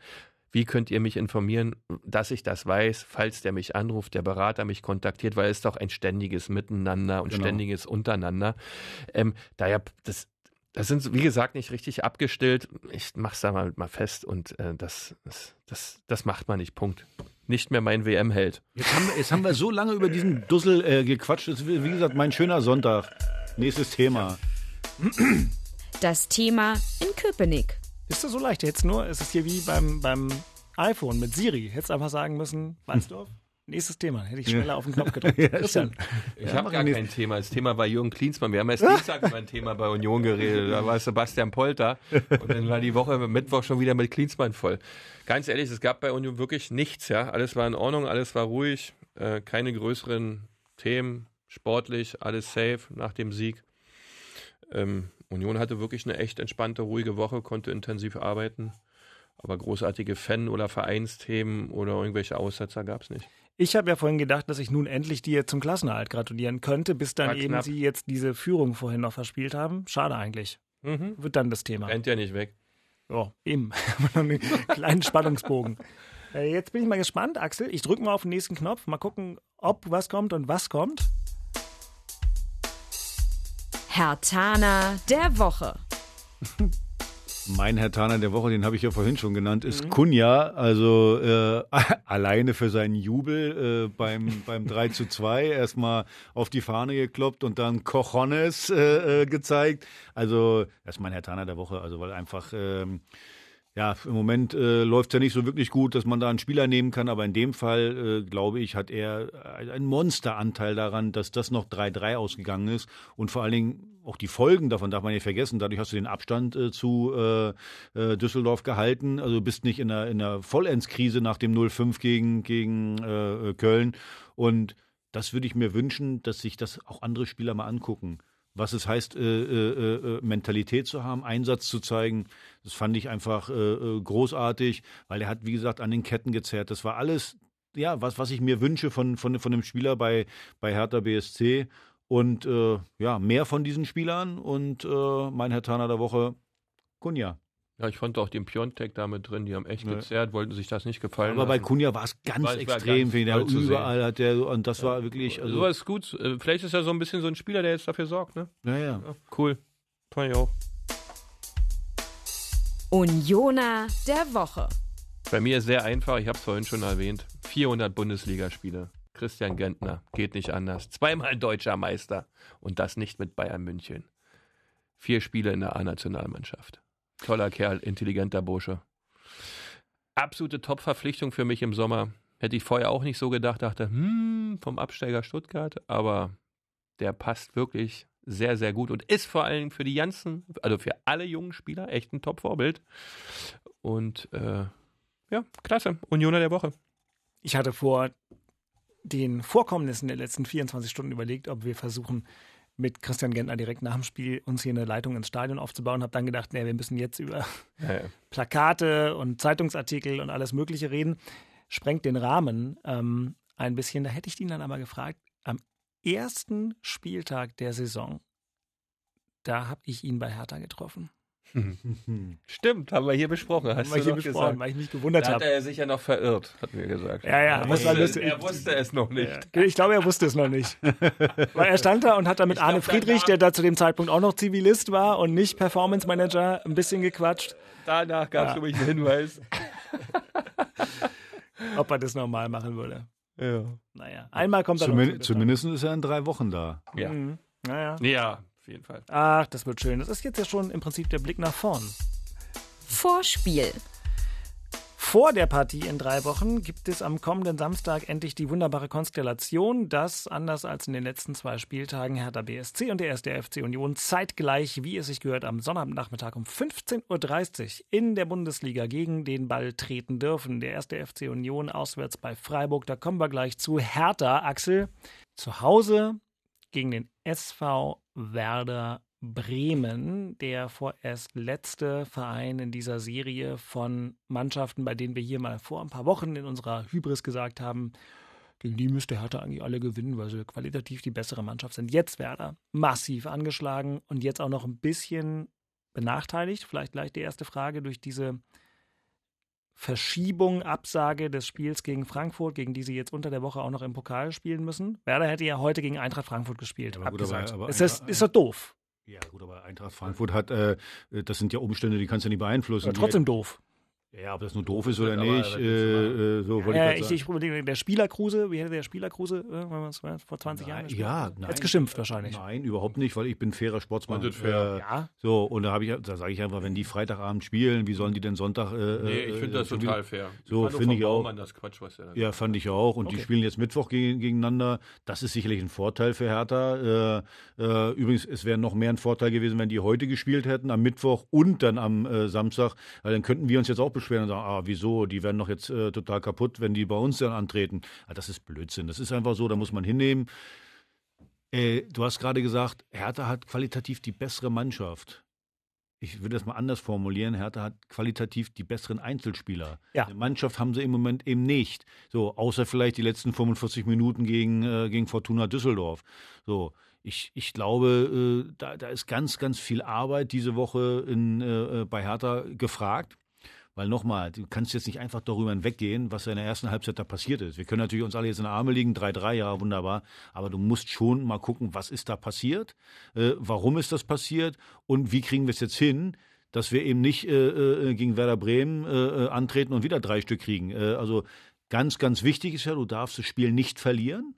Wie könnt ihr mich informieren, dass ich das weiß, falls der mich anruft, der Berater mich kontaktiert, weil es ist doch ein ständiges Miteinander und Genau. ständiges Untereinander. Ähm, daher, das, das sind, wie gesagt, nicht richtig abgestillt. Ich mach's da mal, mal fest und äh, das, das, das, das macht man nicht. Punkt. Nicht mehr mein WM-Held. jetzt, haben wir, jetzt haben wir so lange über diesen Dussel äh, gequatscht. Das ist, wie wie gesagt, mein schöner Sonntag. Nächstes Thema. Das Thema in Köpenick. Ist das so leicht? Jetzt nur, es ist hier wie beim, beim iPhone mit Siri. Hättest einfach sagen müssen, Walsdorf, nächstes Thema. Hätte ich schneller auf den Knopf gedrückt. Christian. Ich habe gar kein Thema. Das Thema war Jürgen Klinsmann. Wir haben erst Dienstag über ein Thema bei Union geredet. Da war Sebastian Polter. Und dann war die Woche Mittwoch schon wieder mit Klinsmann voll. Ganz ehrlich, es gab bei Union wirklich nichts. Ja, Alles war in Ordnung, alles war ruhig. Äh, keine größeren Themen. Sportlich, alles safe nach dem Sieg. Ähm, Union hatte wirklich eine echt entspannte, ruhige Woche, konnte intensiv arbeiten. Aber großartige Fan- oder Vereinsthemen oder irgendwelche Aussetzer gab es nicht. Ich habe ja vorhin gedacht, dass ich nun endlich dir zum Klassenerhalt gratulieren könnte, bis dann War eben knapp. sie jetzt diese Führung vorhin noch verspielt haben. Schade eigentlich. Mhm. Wird dann das Thema. Rennt ja nicht weg. Ja, eben. Einen kleinen Spannungsbogen. Äh, Jetzt bin ich mal gespannt, Axel. Ich drücke mal auf den nächsten Knopf. Mal gucken, ob was kommt und was kommt. Herr Tana der Woche. Mein Herr Taner der Woche, den habe ich ja vorhin schon genannt, ist Kunja. Also äh, alleine für seinen Jubel äh, beim, beim 3 zu 2 erstmal auf die Fahne gekloppt und dann Cojones äh, äh, gezeigt. Also das ist mein Herr Taner der Woche, also weil einfach ähm, ja, im Moment äh, läuft es ja nicht so wirklich gut, dass man da einen Spieler nehmen kann, aber in dem Fall, äh, glaube ich, hat er einen Monsteranteil daran, dass das noch 3-3 ausgegangen ist und vor allen Dingen auch die Folgen davon darf man nicht vergessen. Dadurch hast du den Abstand äh, zu äh, äh, Düsseldorf gehalten. Also du bist nicht in einer, in einer Vollendskrise nach dem 0-5 gegen, gegen äh, Köln. Und das würde ich mir wünschen, dass sich das auch andere Spieler mal angucken. Was es heißt, äh, äh, äh, Mentalität zu haben, Einsatz zu zeigen, das fand ich einfach großartig, weil er hat, wie gesagt, an den Ketten gezerrt. Das war alles, ja, was, was ich mir wünsche von, von, von einem Spieler bei, bei Hertha BSC. Und äh, ja, mehr von diesen Spielern und äh, mein Herr Tana der Woche, Kunja. Ja, ich fand auch den Piontek da mit drin, die haben echt ja. gezerrt, wollten sich das nicht gefallen Aber lassen. bei Kunja war es ganz war, extrem, war ganz der überall hat der, und das ja. war wirklich. Also so ist gut. Äh, vielleicht ist er so ein bisschen so ein Spieler, der jetzt dafür sorgt, ne? Ja, ja. ja cool. Fand ich auch. Unioner der Woche. Bei mir ist sehr einfach, ich habe es vorhin schon erwähnt. 400 Bundesligaspiele. Christian Gentner, geht nicht anders. Zweimal deutscher Meister und das nicht mit Bayern München. Vier Spiele in der A-Nationalmannschaft. Toller Kerl, intelligenter Bursche. Absolute Top-Verpflichtung für mich im Sommer. Hätte ich vorher auch nicht so gedacht, dachte, hm, vom Absteiger Stuttgart, aber der passt wirklich sehr, sehr gut und ist vor allem für die ganzen, also für alle jungen Spieler echt ein Top-Vorbild. Und äh, ja, klasse. Unioner der Woche. Ich hatte vor den Vorkommnissen der letzten 24 Stunden überlegt, ob wir versuchen, mit Christian Gentner direkt nach dem Spiel uns hier eine Leitung ins Stadion aufzubauen. Habe dann gedacht, nee, wir müssen jetzt über ja. Plakate und Zeitungsartikel und alles Mögliche reden. Sprengt den Rahmen ähm, ein bisschen. Da hätte ich ihn dann aber gefragt, am ersten Spieltag der Saison, da habe ich ihn bei Hertha getroffen. Stimmt, haben wir hier besprochen. Hast haben wir hier besprochen, gesagt. weil ich mich gewundert habe. Hat er sich ja noch verirrt, hat mir gesagt. Ja, ja. Er wusste, wusste, er wusste es noch nicht. Ja. Ich glaube, er wusste es noch nicht. weil er stand da und hat da mit ich Arne glaub, Friedrich, der da zu dem Zeitpunkt auch noch Zivilist war und nicht Performance Manager, ein bisschen gequatscht. Danach gab es ja. einen Hinweis. Ob er das normal machen würde. Ja. Naja, einmal kommt er Zumindest, zumindest ist er in drei Wochen da. Ja. Mhm. Naja. Ja, auf jeden Fall. Ach, das wird schön. Das ist jetzt ja schon im Prinzip der Blick nach vorn. Vorspiel. Vor der Partie in drei Wochen gibt es am kommenden Samstag endlich die wunderbare Konstellation, dass, anders als in den letzten zwei Spieltagen, Hertha BSC und der erste FC Union zeitgleich, wie es sich gehört, am Sonnabendnachmittag um 15.30 Uhr in der Bundesliga gegen den Ball treten dürfen. Der erste FC Union auswärts bei Freiburg, da kommen wir gleich zu. Hertha, Axel, zu Hause gegen den SV Werder Bremen, der vorerst letzte Verein in dieser Serie von Mannschaften, bei denen wir hier mal vor ein paar Wochen in unserer Hybris gesagt haben, gegen die müsste Hertha eigentlich alle gewinnen, weil sie qualitativ die bessere Mannschaft sind. Jetzt Werder massiv angeschlagen und jetzt auch noch ein bisschen benachteiligt. Vielleicht gleich die erste Frage durch diese Verschiebung, Absage des Spiels gegen Frankfurt, gegen die sie jetzt unter der Woche auch noch im Pokal spielen müssen. Werder hätte ja heute gegen Eintracht Frankfurt gespielt. Aber gut, aber, aber ist, das, ist das doof? Ja, gut, aber Eintracht Frankfurt hat, äh, das sind ja Umstände, die kannst du ja nicht beeinflussen. Ja, trotzdem doof. Ja, ob das nur doof ist oder nicht, äh, äh, so wollte ja, ich, ich, ich der Spielerkruse, wie hätte der Spielerkruse äh, vor 20 nein, Jahren gespielt? Ja, nein. Jetzt geschimpft wahrscheinlich. Nein, überhaupt nicht, weil ich bin fairer Sportsmann. Und fair. Äh, ja. So, und da, ich, da sage ich einfach, wenn die Freitagabend spielen, wie sollen die denn Sonntag. Äh, nee, ich finde das total fair. So, finde ich auch. Das Quatsch, was ja, ja, fand ich auch. Und okay. die spielen jetzt Mittwoch gegen, gegeneinander. Das ist sicherlich ein Vorteil für Hertha. Äh, übrigens, es wäre noch mehr ein Vorteil gewesen, wenn die heute gespielt hätten, am Mittwoch und dann am Samstag. Weil dann könnten wir uns jetzt auch beschweren und sagen, ah, wieso so, die werden doch jetzt äh, total kaputt, wenn die bei uns dann antreten. Ja, das ist Blödsinn. Das ist einfach so, da muss man hinnehmen. Äh, du hast gerade gesagt, Hertha hat qualitativ die bessere Mannschaft. Ich würde das mal anders formulieren. Hertha hat qualitativ die besseren Einzelspieler. Ja. Eine Mannschaft haben sie im Moment eben nicht. So, außer vielleicht die letzten 45 Minuten gegen, äh, gegen Fortuna Düsseldorf. So, ich, ich glaube, äh, da, da ist ganz, ganz viel Arbeit diese Woche in, äh, bei Hertha gefragt. Weil nochmal, du kannst jetzt nicht einfach darüber hinweggehen, was in der ersten Halbzeit da passiert ist. Wir können natürlich uns alle jetzt in den Arme liegen, 3-3, ja, wunderbar. Aber du musst schon mal gucken, was ist da passiert, äh, warum ist das passiert und wie kriegen wir es jetzt hin, dass wir eben nicht äh, äh, gegen Werder Bremen äh, äh, antreten und wieder drei Stück kriegen. Äh, also ganz, ganz wichtig ist ja, du darfst das Spiel nicht verlieren.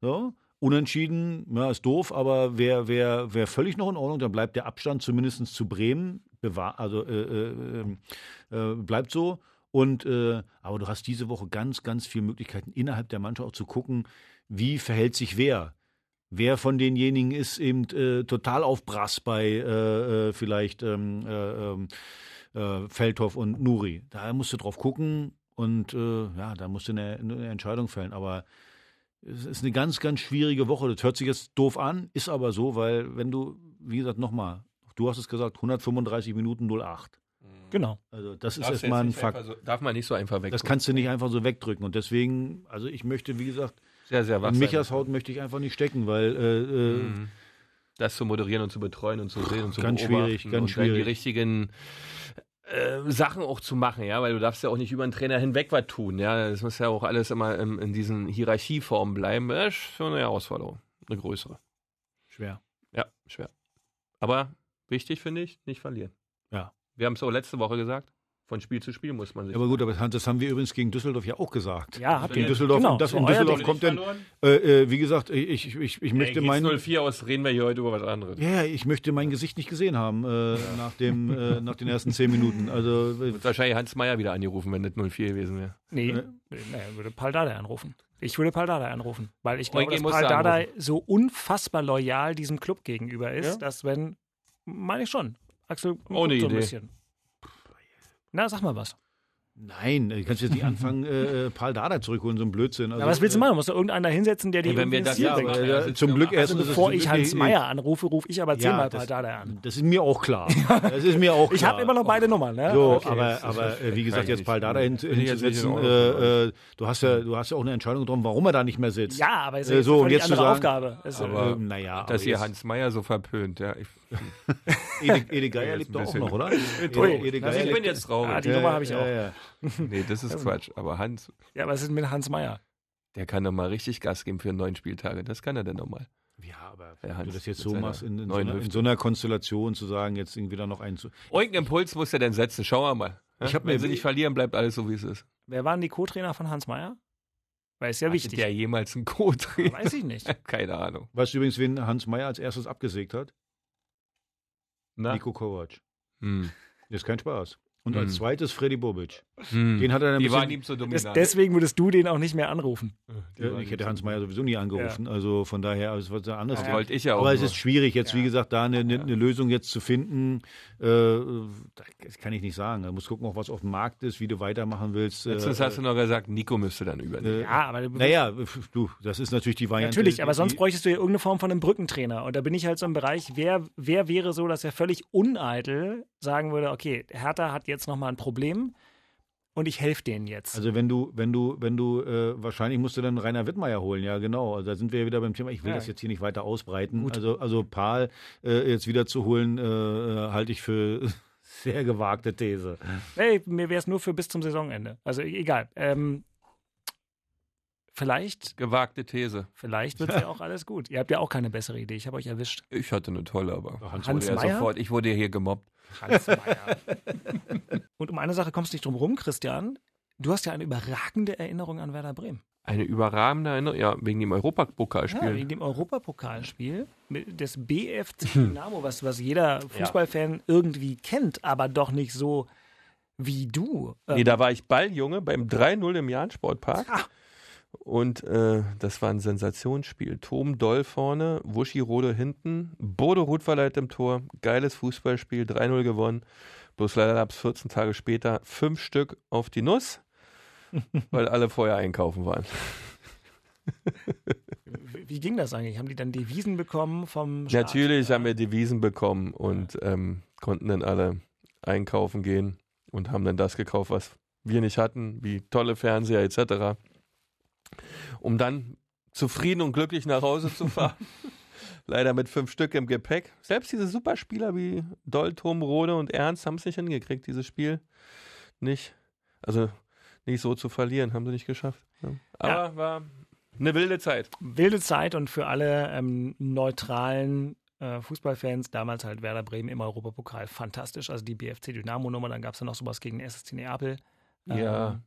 So. Unentschieden, ja, ist doof, aber wäre wär, wär völlig noch in Ordnung. Dann bleibt der Abstand zumindest zu Bremen bewahr, also äh, äh, ähm, äh, bleibt so. Und äh, aber du hast diese Woche ganz, ganz viele Möglichkeiten innerhalb der Mannschaft auch zu gucken, wie verhält sich wer. wer von denjenigen ist eben äh, total auf Brass bei vielleicht ähm, äh, ähm, äh, Feldhoff und Nuri. Da musst du drauf gucken und ja, da musst du eine, eine Entscheidung fällen. Aber es ist eine ganz, ganz schwierige Woche. Das hört sich jetzt doof an, ist aber so, weil wenn du, wie gesagt, nochmal, du hast es gesagt, 135 Minuten 08. Genau. Also das ist erstmal ein Fakt. So, darf man nicht so einfach weg. Das kannst du nicht einfach so wegdrücken. Und deswegen, also ich möchte, wie gesagt, sehr, sehr in. Michas Haut möchte ich einfach nicht stecken, weil äh, äh, Mhm. Das zu moderieren und zu betreuen und zu sehen und zu Ganz beobachten schwierig, ganz und dann die schwierig. richtigen äh, Sachen auch zu machen, ja, weil du darfst ja auch nicht über einen Trainer hinweg was tun, ja, das muss ja auch alles immer in, in diesen Hierarchieformen bleiben, das ist schon eine Herausforderung, eine größere. schwer. Ja, schwer. Aber wichtig finde ich, nicht verlieren. Ja. Wir haben es auch letzte Woche gesagt, von Spiel zu Spiel muss man sich. Aber gut, aber das haben wir übrigens gegen Düsseldorf ja auch gesagt. Ja, habt In ihr. Düsseldorf, Genau, und das in Düsseldorf kommt dann, äh, äh, wie gesagt, ich, ich, ich möchte mein, 0-4 aus, reden wir hier heute über was anderes. ja, ja, ich möchte mein Gesicht nicht gesehen haben äh, nach, dem, äh, nach den ersten zehn Minuten. Also äh, Wird wahrscheinlich Hans Meier wieder angerufen, wenn das 0-4 gewesen wäre. Nee, Äh. naja, würde Paul Dardai anrufen. Ich würde Paul Dardai anrufen, weil ich glaube, Eugen dass Paul Dardai so unfassbar loyal diesem Club gegenüber ist, Ja? dass wenn, meine ich schon, Axel, Ohne so ein Idee. bisschen. Na, sag mal was. nein, du kannst jetzt nicht anfangen, äh, äh, Paul Dardai zurückholen, so ein Blödsinn. Also, Ja, was willst du machen? Du musst da irgendeiner hinsetzen, der die Ey, wenn wir das Ziel Ja, bringt. ja, äh, zum ja Glück erst Also bevor ich Hans Meier anrufe, rufe ich aber zehnmal Paul das, Dardai an. das ist mir auch klar. Das ist mir auch klar. Ich habe immer noch beide Nummern, ne? So, Okay. aber, aber äh, wie gesagt, jetzt. Paul Dardai hin, hinzusetzen, äh, äh, du, hast ja, du hast ja auch eine Entscheidung getroffen, warum er da nicht mehr sitzt. Ja, aber es ist Äh, eine so, und völlig jetzt zu andere sagen- Aufgabe. Äh, naja, Dass aber ihr jetzt- Hans Meier so verpönt, ja. Ich, Ede, Ede Geier Ja, lebt doch auch noch, oder? Ede, Ede das Geier ich bin jetzt traurig. Ah, die Nummer habe ich auch. Ja, nee, das ist Quatsch. Aber Hans, ja, aber es ist mit Hans Meier. der kann doch mal richtig Gas geben für neun Spieltage. Das kann er denn noch mal. Ja, aber wenn Hans du das jetzt so machst, in, in, so einer, in so einer Konstellation zu sagen, jetzt irgendwie da noch einen zu. Irgendeinen Impuls muss er denn setzen. Schauen wir mal. Ich hab Wenn mir- sie nicht verlieren, bleibt alles so, wie es ist. Wer waren die Co-Trainer von Hans Meier? Weil ist ja Hatte wichtig. der jemals einen Co-Trainer? Weiß ich nicht. Keine Ahnung. Weißt du übrigens, wen Hans Meyer als erstes abgesägt hat? Na? Nico Kovac. Hm. Ist kein Spaß. Und Hm. als zweites Freddy Bobic. Hm. Den hat er dann Die waren ihm zu dominant. deswegen würdest du den auch nicht mehr anrufen. Die Ja, ich hätte Hans Meyer sowieso nie angerufen. Also von daher, also was ein anderes Thema. wollte ich ja auch. Aber es nur. ist schwierig, jetzt wie gesagt, da eine, eine, eine Lösung jetzt zu finden. Äh, das kann ich nicht sagen. Da muss gucken, auch was auf dem Markt ist, wie du weitermachen willst. Letztens äh, hast du noch gesagt, Nico müsste dann übernehmen. äh, Ja, aber Naja, du, das ist natürlich die Variante. Natürlich, aber sonst bräuchtest du ja irgendeine Form von einem Brückentrainer. Und da bin ich halt so im Bereich, wer, wer wäre so, dass er völlig uneitel sagen würde, okay, Hertha hat jetzt nochmal ein Problem und ich helfe denen jetzt. Also wenn du, wenn du, wenn du, äh, wahrscheinlich musst du dann Rainer Wittmeier holen, ja genau. Also da sind wir ja wieder beim Thema. Ich will Ja. das jetzt hier nicht weiter ausbreiten. Gut. Also, also Paul äh, jetzt wieder zu holen, äh, halte ich für sehr gewagte These. Hey, mir wäre es nur für bis zum Saisonende. Also e- egal. Ähm, vielleicht, Gewagte These. vielleicht wird ja auch alles gut. Ihr habt ja auch keine bessere Idee. Ich habe euch erwischt. Ich hatte eine tolle, aber Hans Hans wurde ja sofort, ich wurde hier gemobbt. Hans Meier. und um eine Sache kommst du nicht drum rum, Christian. Du hast ja eine überragende Erinnerung an Werder Bremen. Eine überragende Erinnerung, ja, wegen dem Ja, Europapokalspiel. wegen dem Europapokalspiel des BFC Dynamo, was, was jeder Fußballfan irgendwie kennt, aber doch nicht so wie du. Nee, Ähm, da war ich Balljunge beim 3-0 im Jahn-Sportpark. Ah. Und äh, das war ein Sensationsspiel. Tom Doll vorne, Wuschi Rode hinten, Bodo Rutverleit im Tor. Geiles Fußballspiel, 3-0 gewonnen. Bloß leider gab es 14 Tage später fünf Stück auf die Nuss, weil alle vorher einkaufen waren. wie ging das eigentlich? Haben die dann Devisen bekommen vom Staat? Natürlich haben wir Devisen bekommen und ähm, konnten dann alle einkaufen gehen und haben dann das gekauft, was wir nicht hatten, wie tolle Fernseher etc. Um dann zufrieden und glücklich nach Hause zu fahren. Leider mit fünf Stück im Gepäck. Selbst diese Superspieler wie Doll, Tom, Rode und Ernst haben es nicht hingekriegt, dieses Spiel nicht, also nicht so zu verlieren, haben sie nicht geschafft. Ja. Aber war eine wilde Zeit. Wilde Zeit und für alle ähm, neutralen äh, Fußballfans, damals halt Werder Bremen im Europapokal, fantastisch. Also die BFC Dynamo-Nummer, dann gab es ja noch sowas gegen SSC Neapel. Ja.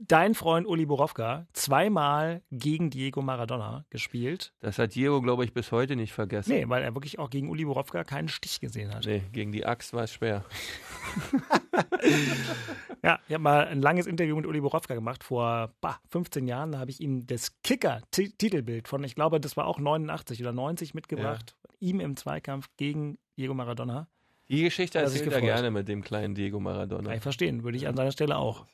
Dein Freund Uli Borowka zweimal gegen Diego Maradona gespielt. Das hat Diego, glaube ich, bis heute nicht vergessen. Nee, weil er wirklich auch gegen Uli Borowka keinen Stich gesehen hat. Nee, gegen die Axt war es schwer. ja, ich habe mal ein langes Interview mit Uli Borowka gemacht vor bah, 15 Jahren. Da habe ich ihm das Kicker-Titelbild von, ich glaube, das war auch 89 oder 90 mitgebracht. Ja. Ihm im Zweikampf gegen Diego Maradona. Die Geschichte erzählt er gerne mit dem kleinen Diego Maradona. Kann ich verstehen, würde ich an seiner Stelle auch.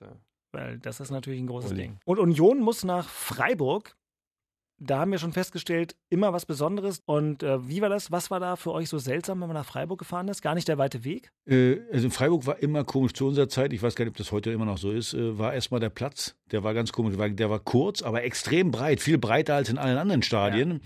Weil das ist natürlich ein großes Uli. Ding. Und Union muss nach Freiburg da haben wir schon festgestellt, immer was Besonderes. Und äh, wie war das? Was war da für euch so seltsam, wenn man nach Freiburg gefahren ist? Gar nicht der weite Weg? Äh, also Freiburg war immer komisch zu unserer Zeit. Ich weiß gar nicht, ob das heute immer noch so ist. Äh, war erstmal der Platz. Der war ganz komisch. Der war kurz, aber extrem breit. Viel breiter als in allen anderen Stadien. Ja.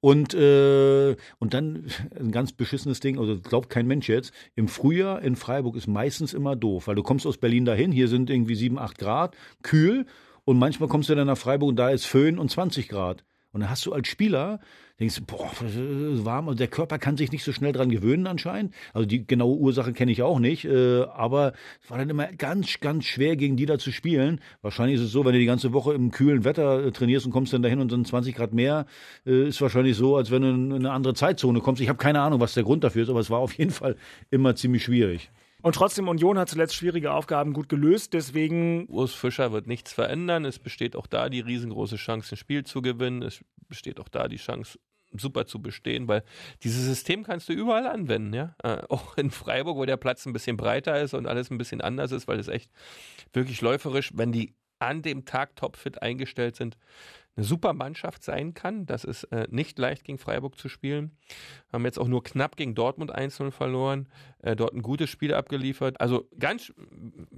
Und, äh, und dann ein ganz beschissenes Ding. Also glaubt kein Mensch jetzt. Im Frühjahr in Freiburg ist meistens immer doof, weil du kommst aus Berlin dahin. Hier sind irgendwie 7, 8 Grad. Kühl. Und manchmal kommst du dann nach Freiburg und da ist Föhn und 20 Grad. Und dann hast du als Spieler, denkst du, boah, warm, und der Körper kann sich nicht so schnell dran gewöhnen anscheinend. Also die genaue Ursache kenne ich auch nicht, äh, aber es war dann immer ganz, ganz schwer, gegen die da zu spielen. Wahrscheinlich ist es so, wenn du die ganze Woche im kühlen Wetter äh, trainierst und kommst dann dahin und dann 20 Grad mehr, äh, ist wahrscheinlich so, als wenn du in eine andere Zeitzone kommst. Ich habe keine Ahnung, was der Grund dafür ist, aber es war auf jeden Fall immer ziemlich schwierig. Und trotzdem, Union hat zuletzt schwierige Aufgaben gut gelöst, deswegen. Urs Fischer wird nichts verändern. Es besteht auch da die riesengroße Chance, ein Spiel zu gewinnen. Es besteht auch da die Chance, super zu bestehen, weil dieses System kannst du überall anwenden, ja. Äh, auch in Freiburg, wo der Platz ein bisschen breiter ist und alles ein bisschen anders ist, weil es echt wirklich läuferisch, wenn die an dem Tag topfit eingestellt sind, eine super Mannschaft sein kann. Das ist äh, nicht leicht gegen Freiburg zu spielen. Haben jetzt auch nur knapp gegen Dortmund 1-0 verloren. Äh, dort ein gutes Spiel abgeliefert. Also ganz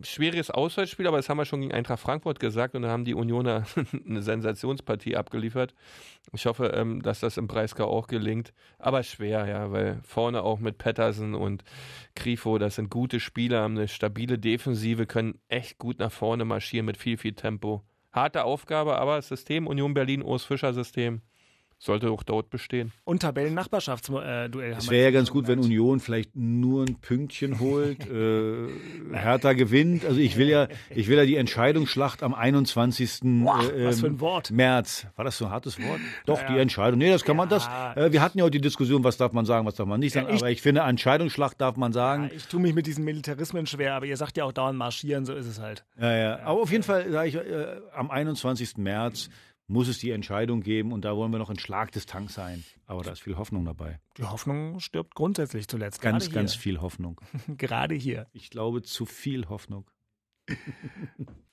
schwieriges Auswärtsspiel, aber das haben wir schon gegen Eintracht Frankfurt gesagt und da haben die Unioner eine Sensationspartie abgeliefert. Ich hoffe, ähm, dass das im Breisgau auch gelingt. Aber schwer, ja, weil vorne auch mit Pettersen und Grifo, das sind gute Spieler, haben eine stabile Defensive, können echt gut nach vorne marschieren mit viel, viel Tempo harte Aufgabe, aber System Union Berlin, Urs Fischer System sollte auch dort bestehen. Und Tabellennachbarschaftsduell äh, Es wäre ja ganz gut, wenn Union vielleicht nur ein Pünktchen holt, äh, Hertha gewinnt. Also ich will ja, ich will ja die Entscheidungsschlacht am 21. Boah, äh, was für ein Wort. März. War das so ein hartes Wort? Doch, ja, die Entscheidung. Nee, das kann ja. man das. Äh, wir hatten ja auch die Diskussion, was darf man sagen, was darf man nicht sagen. Ja, ich, aber ich finde, Entscheidungsschlacht darf man sagen. ich tue mich mit diesen Militarismen schwer, aber ihr sagt ja auch dauernd marschieren, so ist es halt. Ja, ja. Aber auf jeden Fall sage ich, äh, am 21. März muss es die Entscheidung geben und da wollen wir noch in Schlagdistanz sein. Aber da ist viel Hoffnung dabei. Die Hoffnung stirbt grundsätzlich zuletzt. Ganz, ganz viel Hoffnung. Gerade hier. Ich glaube, zu viel Hoffnung.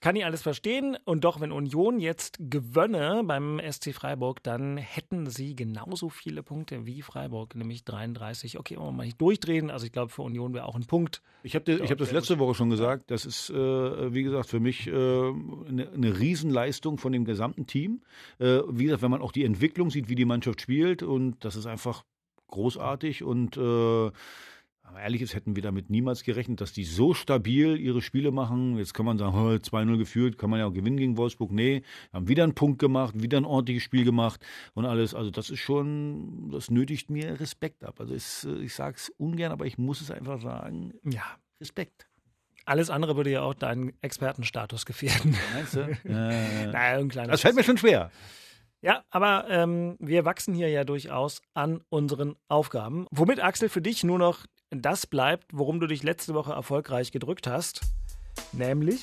Kann ich alles verstehen. Und doch, wenn Union jetzt gewönne beim SC Freiburg, dann hätten sie genauso viele Punkte wie Freiburg, nämlich 33. Okay, wollen wir mal nicht durchdrehen. Also ich glaube, für Union wäre auch ein Punkt. Ich habe hab das letzte Woche schon gesagt. Das ist, äh, wie gesagt, für mich äh, eine, eine Riesenleistung von dem gesamten Team. Äh, wie gesagt, wenn man auch die Entwicklung sieht, wie die Mannschaft spielt. Und das ist einfach großartig. Und äh, ehrlich ist, hätten wir damit niemals gerechnet, dass die so stabil ihre Spiele machen. Jetzt kann man sagen, 2-0 geführt, kann man ja auch gewinnen gegen Wolfsburg. Nee, haben wieder einen Punkt gemacht, wieder ein ordentliches Spiel gemacht und alles. Also das ist schon, das nötigt mir Respekt ab. Also ist, ich sage es ungern, aber ich muss es einfach sagen. Ja, Respekt. Alles andere würde ja auch deinen Expertenstatus gefährden. Meinst du? äh, naja, das fällt mir schon schwer. Ja, aber ähm, wir wachsen hier ja durchaus an unseren Aufgaben. Womit, Axel, für dich nur noch das bleibt, worum du dich letzte Woche erfolgreich gedrückt hast. Nämlich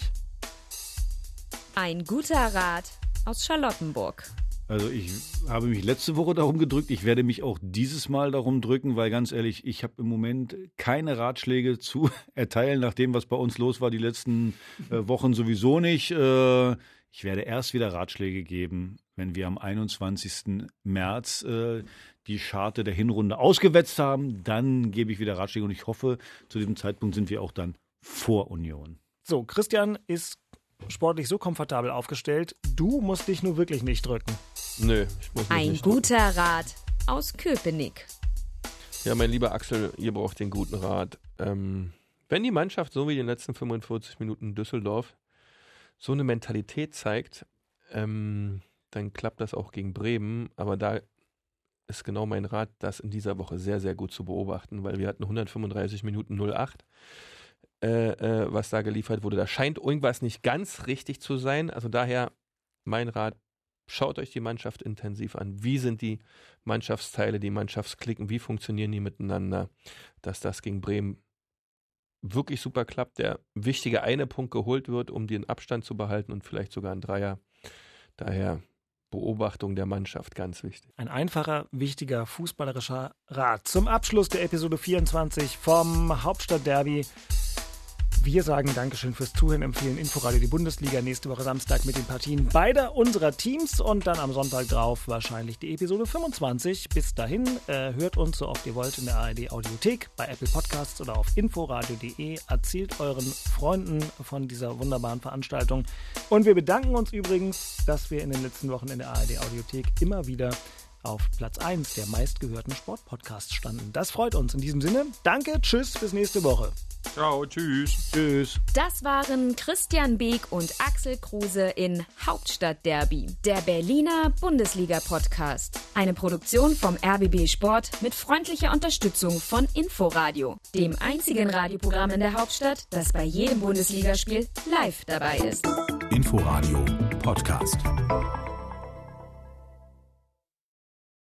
ein guter Rat aus Charlottenburg. Also ich habe mich letzte Woche darum gedrückt. Ich werde mich auch dieses Mal darum drücken, weil ganz ehrlich, ich habe im Moment keine Ratschläge zu erteilen, nach dem, was bei uns los war die letzten äh, Wochen sowieso nicht. Äh, ich werde erst wieder Ratschläge geben, wenn wir am 21. März äh, die Scharte der Hinrunde ausgewetzt haben, dann gebe ich wieder Ratschläge und ich hoffe, zu diesem Zeitpunkt sind wir auch dann vor Union. So, Christian ist sportlich so komfortabel aufgestellt, du musst dich nur wirklich nicht drücken. Nö, ich muss mich Ein nicht guter drücken. Rat aus Köpenick. Ja, mein lieber Axel, ihr braucht den guten Rat. Ähm, wenn die Mannschaft so wie in den letzten 45 Minuten Düsseldorf so eine Mentalität zeigt, ähm, dann klappt das auch gegen Bremen. Aber da ist genau mein Rat, das in dieser Woche sehr, sehr gut zu beobachten, weil wir hatten 135 Minuten 08. äh, äh, was da geliefert wurde. Da scheint irgendwas nicht ganz richtig zu sein. Also daher mein Rat, schaut euch die Mannschaft intensiv an. Wie sind die Mannschaftsteile, die Mannschaftsklicken, wie funktionieren die miteinander, dass das gegen Bremen wirklich super klappt, der wichtige eine Punkt geholt wird, um den Abstand zu behalten und vielleicht sogar ein Dreier. Daher Beobachtung der Mannschaft ganz wichtig. Ein einfacher, wichtiger fußballerischer Rat. Zum Abschluss der Episode 24 vom Hauptstadtderby wir sagen Dankeschön fürs Zuhören, empfehlen Inforadio die Bundesliga nächste Woche Samstag mit den Partien beider unserer Teams und dann am Sonntag drauf wahrscheinlich die Episode 25. Bis dahin, äh, hört uns so oft ihr wollt in der ARD Audiothek, bei Apple Podcasts oder auf inforadio.de. Erzählt euren Freunden von dieser wunderbaren Veranstaltung. Und wir bedanken uns übrigens, dass wir in den letzten Wochen in der ARD Audiothek immer wieder auf Platz 1 der meistgehörten Sportpodcasts standen. Das freut uns. In diesem Sinne, danke, tschüss, bis nächste Woche. Ciao, tschüss. Tschüss. Das waren Christian Beek und Axel Kruse in Hauptstadtderby, der Berliner Bundesliga-Podcast. Eine Produktion vom RBB Sport mit freundlicher Unterstützung von Inforadio, dem einzigen Radioprogramm in der Hauptstadt, das bei jedem Bundesligaspiel live dabei ist. Inforadio Podcast.